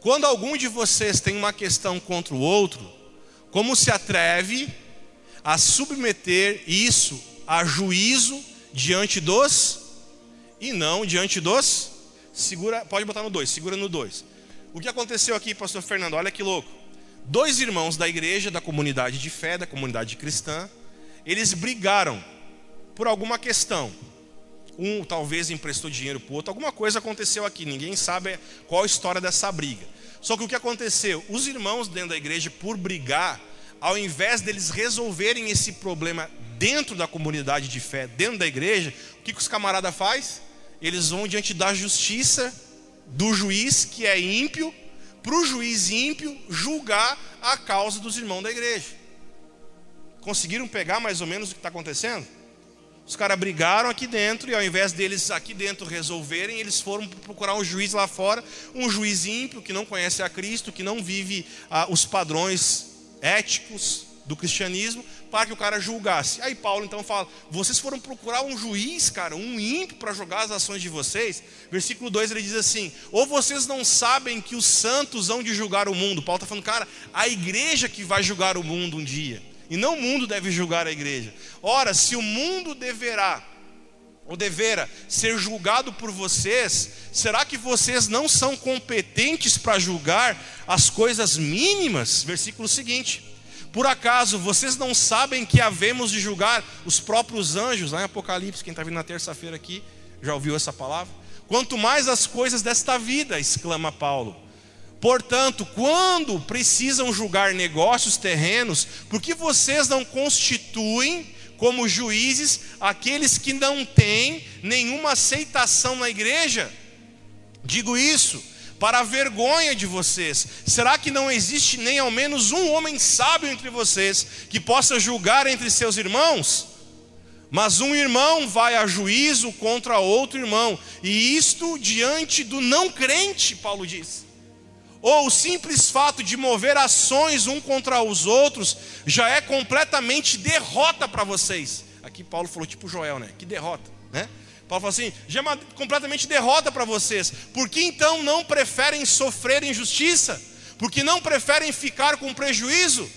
Quando algum de vocês tem uma questão contra o outro, como se atreve a submeter isso a juízo diante dos e não diante dos segura, pode botar no 2, segura no 2. O que aconteceu aqui, pastor Fernando? Olha que louco. Dois irmãos da igreja, da comunidade de fé, da comunidade cristã, eles brigaram por alguma questão. Um talvez emprestou dinheiro para o outro, alguma coisa aconteceu aqui, ninguém sabe qual a história dessa briga. Só que o que aconteceu? Os irmãos dentro da igreja, por brigar, ao invés deles resolverem esse problema dentro da comunidade de fé, dentro da igreja, o que, que os camaradas faz? Eles vão diante da justiça do juiz que é ímpio, para o juiz ímpio julgar a causa dos irmãos da igreja. Conseguiram pegar mais ou menos o que está acontecendo? Os caras brigaram aqui dentro e ao invés deles aqui dentro resolverem, eles foram procurar um juiz lá fora, um juiz ímpio que não conhece a Cristo, que não vive ah, os padrões éticos do cristianismo, para que o cara julgasse. Aí Paulo então fala: vocês foram procurar um juiz, cara, um ímpio para julgar as ações de vocês. Versículo 2 ele diz assim: ou vocês não sabem que os santos hão de julgar o mundo. Paulo está falando, cara, a igreja que vai julgar o mundo um dia e não o mundo deve julgar a igreja. Ora, se o mundo deverá ou devera ser julgado por vocês, será que vocês não são competentes para julgar as coisas mínimas? Versículo seguinte: Por acaso vocês não sabem que havemos de julgar os próprios anjos? Lá em Apocalipse, quem está vindo na terça-feira aqui já ouviu essa palavra? Quanto mais as coisas desta vida, exclama Paulo. Portanto, quando precisam julgar negócios terrenos, por que vocês não constituem como juízes aqueles que não têm nenhuma aceitação na igreja? Digo isso para a vergonha de vocês. Será que não existe nem ao menos um homem sábio entre vocês que possa julgar entre seus irmãos? Mas um irmão vai a juízo contra outro irmão, e isto diante do não crente, Paulo diz ou o simples fato de mover ações um contra os outros já é completamente derrota para vocês. Aqui Paulo falou tipo Joel, né? Que derrota, né? Paulo falou assim: já é uma completamente derrota para vocês. Por que então não preferem sofrer injustiça? Porque não preferem ficar com prejuízo?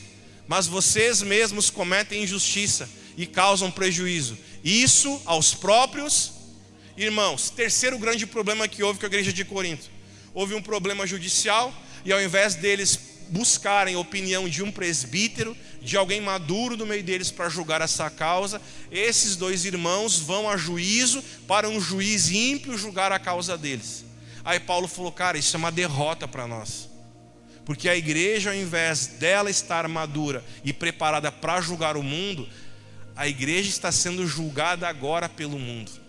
Mas vocês mesmos cometem injustiça e causam prejuízo. Isso aos próprios irmãos. Terceiro grande problema que houve com a igreja de Corinto houve um problema judicial e ao invés deles buscarem a opinião de um presbítero, de alguém maduro no meio deles para julgar essa causa, esses dois irmãos vão a juízo para um juiz ímpio julgar a causa deles. Aí Paulo falou: "Cara, isso é uma derrota para nós". Porque a igreja, ao invés dela estar madura e preparada para julgar o mundo, a igreja está sendo julgada agora pelo mundo.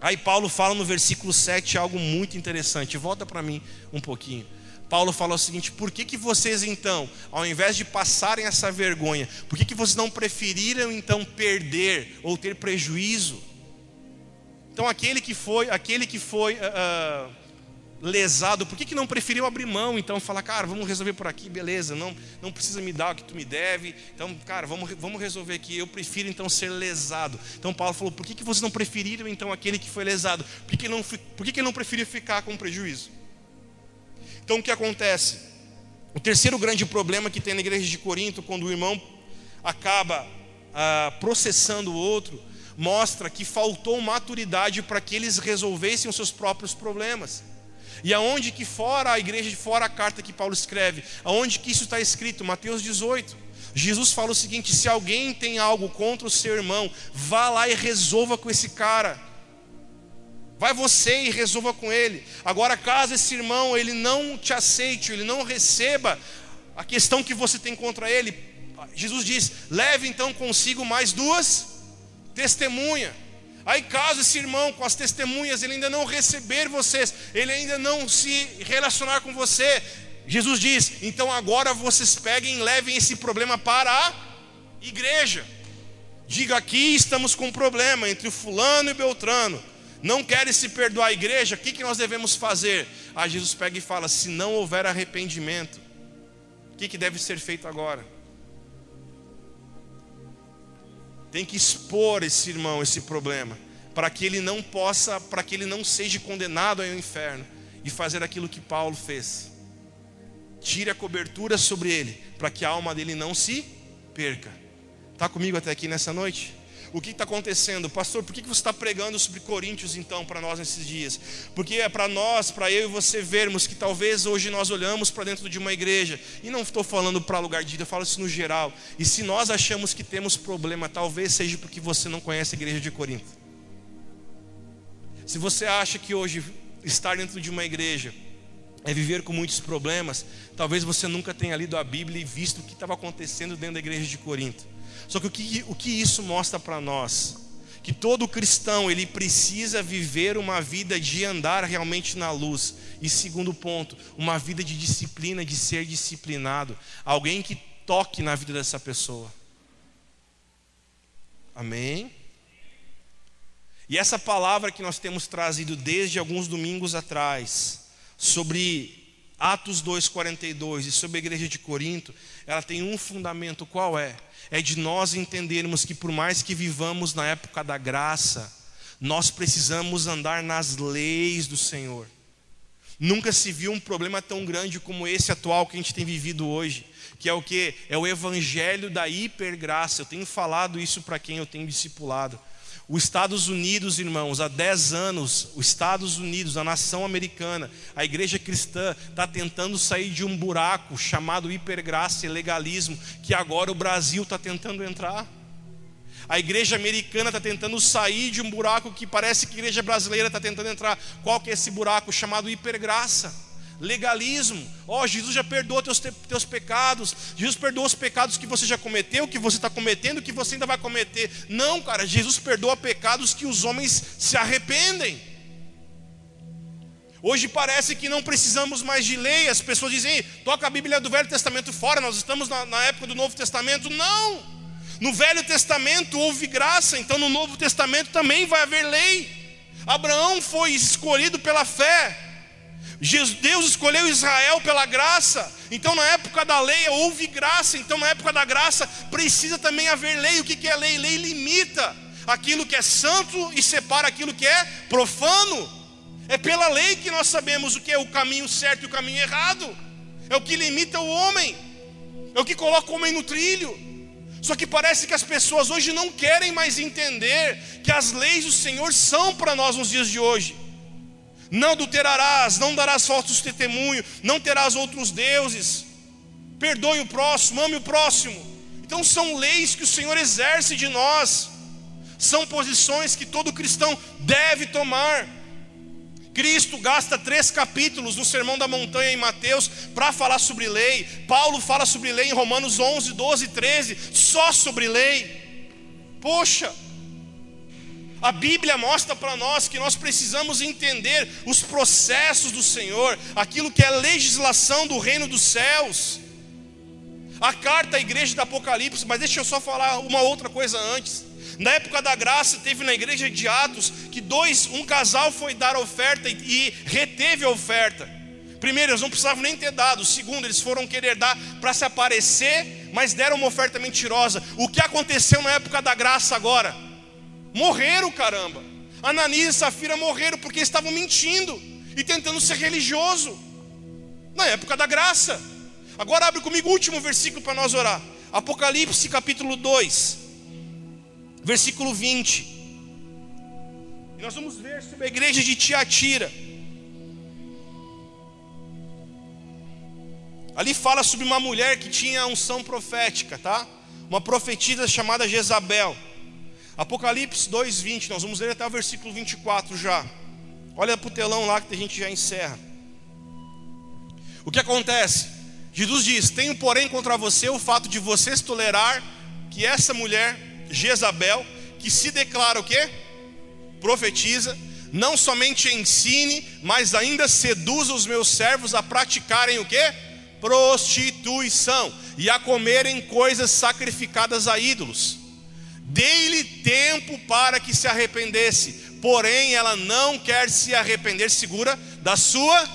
Aí Paulo fala no versículo 7 algo muito interessante. Volta para mim um pouquinho. Paulo fala o seguinte: por que, que vocês então, ao invés de passarem essa vergonha, por que, que vocês não preferiram então perder ou ter prejuízo? Então aquele que foi, aquele que foi uh, lesado, por que, que não preferiu abrir mão? Então, falar, cara, vamos resolver por aqui, beleza, não, não precisa me dar o que tu me deve, então, cara, vamos, vamos resolver aqui. Eu prefiro então ser lesado. Então, Paulo falou, por que, que vocês não preferiram então aquele que foi lesado? Por que, não, por que, que não preferiu ficar com prejuízo? Então, o que acontece? O terceiro grande problema que tem na igreja de Corinto, quando o irmão acaba ah, processando o outro, mostra que faltou maturidade para que eles resolvessem os seus próprios problemas. E aonde que fora a igreja de fora a carta que Paulo escreve, aonde que isso está escrito? Mateus 18. Jesus fala o seguinte: se alguém tem algo contra o seu irmão, vá lá e resolva com esse cara. Vai você e resolva com ele. Agora, caso esse irmão ele não te aceite, ele não receba a questão que você tem contra ele, Jesus diz: leve então consigo mais duas testemunhas. Aí, caso esse irmão com as testemunhas, ele ainda não receber vocês, ele ainda não se relacionar com você, Jesus diz: então agora vocês peguem e levem esse problema para a igreja. Diga aqui estamos com um problema entre o fulano e o Beltrano. Não querem se perdoar a igreja, o que, que nós devemos fazer? Aí Jesus pega e fala: se não houver arrependimento, o que, que deve ser feito agora? Tem que expor esse irmão, esse problema, para que ele não possa, para que ele não seja condenado ao inferno e fazer aquilo que Paulo fez. Tire a cobertura sobre ele, para que a alma dele não se perca. Está comigo até aqui nessa noite? O que está acontecendo? Pastor, por que você está pregando sobre Coríntios então para nós nesses dias? Porque é para nós, para eu e você vermos que talvez hoje nós olhamos para dentro de uma igreja, e não estou falando para lugar de eu falo isso no geral. E se nós achamos que temos problema, talvez seja porque você não conhece a igreja de Corinto. Se você acha que hoje estar dentro de uma igreja é viver com muitos problemas, talvez você nunca tenha lido a Bíblia e visto o que estava acontecendo dentro da igreja de Corinto. Só que o que, o que isso mostra para nós? Que todo cristão ele precisa viver uma vida de andar realmente na luz. E segundo ponto, uma vida de disciplina, de ser disciplinado. Alguém que toque na vida dessa pessoa. Amém? E essa palavra que nós temos trazido desde alguns domingos atrás, sobre Atos 2,42 e sobre a igreja de Corinto, ela tem um fundamento: qual é? É de nós entendermos que, por mais que vivamos na época da graça, nós precisamos andar nas leis do Senhor. Nunca se viu um problema tão grande como esse atual que a gente tem vivido hoje, que é o que? É o evangelho da hipergraça. Eu tenho falado isso para quem eu tenho discipulado. Os Estados Unidos, irmãos, há 10 anos, os Estados Unidos, a nação americana, a igreja cristã está tentando sair de um buraco chamado hipergraça e legalismo, que agora o Brasil está tentando entrar. A igreja americana está tentando sair de um buraco que parece que a igreja brasileira está tentando entrar. Qual que é esse buraco chamado hipergraça? Legalismo. Ó, oh, Jesus já perdoou teus, teus pecados. Jesus perdoou os pecados que você já cometeu, que você está cometendo, que você ainda vai cometer. Não, cara, Jesus perdoa pecados que os homens se arrependem. Hoje parece que não precisamos mais de lei. As pessoas dizem, toca a Bíblia do Velho Testamento fora, nós estamos na, na época do Novo Testamento. Não! No Velho Testamento houve graça, então no Novo Testamento também vai haver lei. Abraão foi escolhido pela fé, Deus escolheu Israel pela graça. Então, na época da lei, houve graça. Então, na época da graça, precisa também haver lei. O que é lei? Lei limita aquilo que é santo e separa aquilo que é profano. É pela lei que nós sabemos o que é o caminho certo e o caminho errado. É o que limita o homem. É o que coloca o homem no trilho. Só que parece que as pessoas hoje não querem mais entender que as leis do Senhor são para nós nos dias de hoje. Não adulterarás, não darás falsos testemunho, não terás outros deuses. Perdoe o próximo, ame o próximo. Então são leis que o Senhor exerce de nós. São posições que todo cristão deve tomar. Cristo gasta três capítulos no Sermão da Montanha em Mateus para falar sobre lei. Paulo fala sobre lei em Romanos 11, 12, 13, só sobre lei. Poxa, a Bíblia mostra para nós que nós precisamos entender os processos do Senhor, aquilo que é legislação do reino dos céus. A carta à igreja do Apocalipse, mas deixa eu só falar uma outra coisa antes. Na época da graça, teve na igreja de Atos que dois, um casal foi dar oferta e, e reteve a oferta. Primeiro, eles não precisavam nem ter dado. Segundo, eles foram querer dar para se aparecer, mas deram uma oferta mentirosa. O que aconteceu na época da graça agora? Morreram, caramba. Ananias e Safira morreram porque estavam mentindo e tentando ser religioso. Na época da graça. Agora abre comigo o último versículo para nós orar. Apocalipse capítulo 2, versículo 20. E nós vamos ver sobre a igreja de Tiatira. Ali fala sobre uma mulher que tinha unção profética, tá? Uma profetisa chamada Jezabel. Apocalipse 2:20, nós vamos ler até o versículo 24 já. Olha para o telão lá que a gente já encerra. O que acontece? Jesus diz: Tenho, porém, contra você o fato de vocês tolerar que essa mulher, Jezabel, que se declara o quê? Profetiza, não somente ensine, mas ainda seduza os meus servos a praticarem o quê? Prostituição e a comerem coisas sacrificadas a ídolos. Dei-lhe tempo para que se arrependesse, porém ela não quer se arrepender, segura da sua.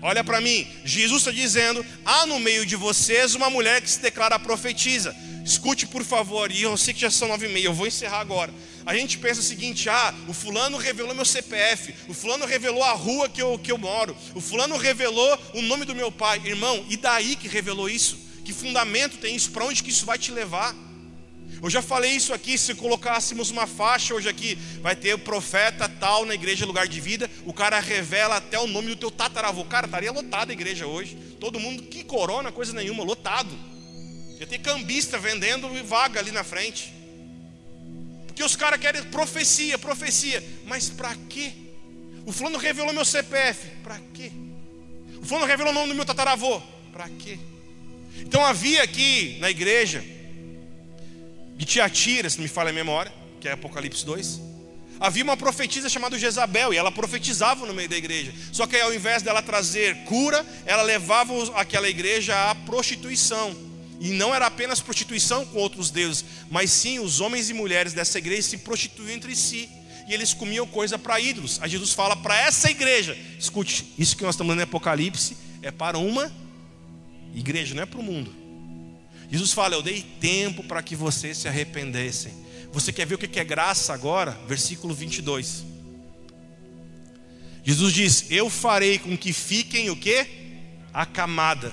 Olha para mim, Jesus está dizendo: há no meio de vocês uma mulher que se declara profetiza. Escute por favor, e eu sei que já são nove e meia, eu vou encerrar agora. A gente pensa o seguinte: ah, o fulano revelou meu CPF, o fulano revelou a rua que eu, que eu moro, o fulano revelou o nome do meu pai. Irmão, e daí que revelou isso? Que fundamento tem isso? Para onde que isso vai te levar? Eu já falei isso aqui, se colocássemos uma faixa hoje aqui, vai ter o profeta tal na igreja lugar de vida, o cara revela até o nome do teu tataravô. Cara, estaria lotada a igreja hoje. Todo mundo, que corona, coisa nenhuma, lotado. Ia ter cambista vendendo vaga ali na frente. Porque os caras querem profecia, profecia. Mas para quê? O fulano revelou meu CPF. Para quê? O fulano revelou o nome do meu tataravô. Para quê? Então havia aqui na igreja de Tiatira, se me falha a memória, que é Apocalipse 2, havia uma profetisa chamada Jezabel, e ela profetizava no meio da igreja. Só que ao invés dela trazer cura, ela levava aquela igreja à prostituição. E não era apenas prostituição com outros deuses, mas sim os homens e mulheres dessa igreja se prostituíam entre si. e eles comiam coisa para ídolos. Aí Jesus fala para essa igreja: escute, isso que nós estamos lendo em Apocalipse é para uma igreja, não é para o mundo. Jesus fala: Eu dei tempo para que vocês se arrependessem. Você quer ver o que é graça agora? Versículo 22. Jesus diz: Eu farei com que fiquem o que? Acamada,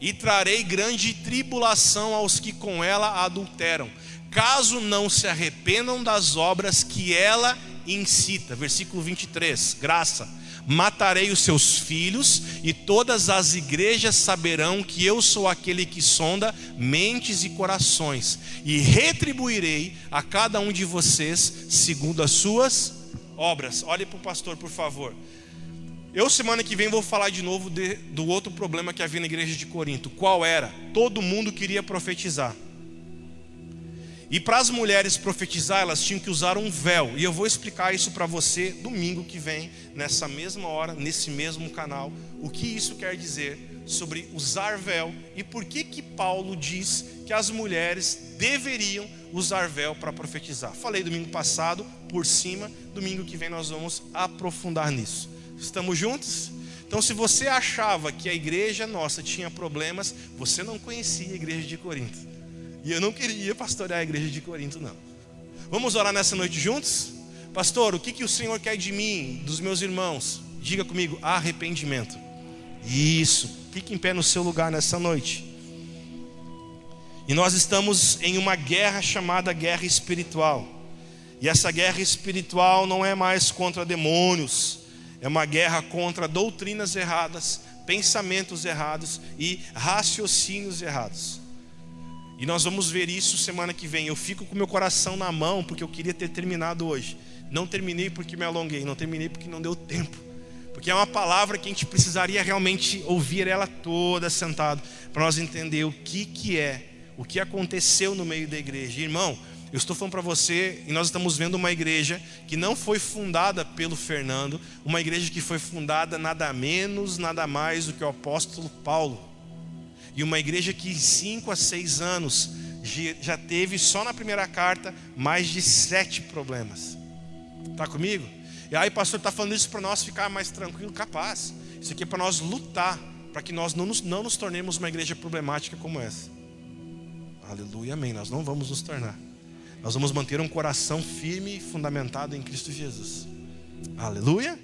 e trarei grande tribulação aos que com ela adulteram, caso não se arrependam das obras que ela incita. Versículo 23, graça. Matarei os seus filhos, e todas as igrejas saberão que eu sou aquele que sonda mentes e corações, e retribuirei a cada um de vocês segundo as suas obras. Olhe para o pastor, por favor. Eu, semana que vem, vou falar de novo de, do outro problema que havia na igreja de Corinto. Qual era? Todo mundo queria profetizar. E para as mulheres profetizar, elas tinham que usar um véu. E eu vou explicar isso para você domingo que vem, nessa mesma hora, nesse mesmo canal, o que isso quer dizer sobre usar véu e por que que Paulo diz que as mulheres deveriam usar véu para profetizar. Falei domingo passado por cima, domingo que vem nós vamos aprofundar nisso. Estamos juntos? Então, se você achava que a igreja nossa tinha problemas, você não conhecia a igreja de Corinto. E eu não queria pastorear a igreja de Corinto, não. Vamos orar nessa noite juntos? Pastor, o que, que o Senhor quer de mim, dos meus irmãos? Diga comigo, arrependimento. Isso, fique em pé no seu lugar nessa noite. E nós estamos em uma guerra chamada guerra espiritual. E essa guerra espiritual não é mais contra demônios, é uma guerra contra doutrinas erradas, pensamentos errados e raciocínios errados. E nós vamos ver isso semana que vem. Eu fico com meu coração na mão porque eu queria ter terminado hoje. Não terminei porque me alonguei, não terminei porque não deu tempo. Porque é uma palavra que a gente precisaria realmente ouvir ela toda sentado para nós entender o que que é, o que aconteceu no meio da igreja. Irmão, eu estou falando para você e nós estamos vendo uma igreja que não foi fundada pelo Fernando, uma igreja que foi fundada nada menos, nada mais do que o apóstolo Paulo. E uma igreja que em cinco a seis anos já teve só na primeira carta mais de sete problemas. Está comigo? E aí, pastor, está falando isso para nós ficar mais tranquilo, capaz. Isso aqui é para nós lutar, para que nós não nos, não nos tornemos uma igreja problemática como essa. Aleluia, amém. Nós não vamos nos tornar. Nós vamos manter um coração firme e fundamentado em Cristo Jesus. Aleluia.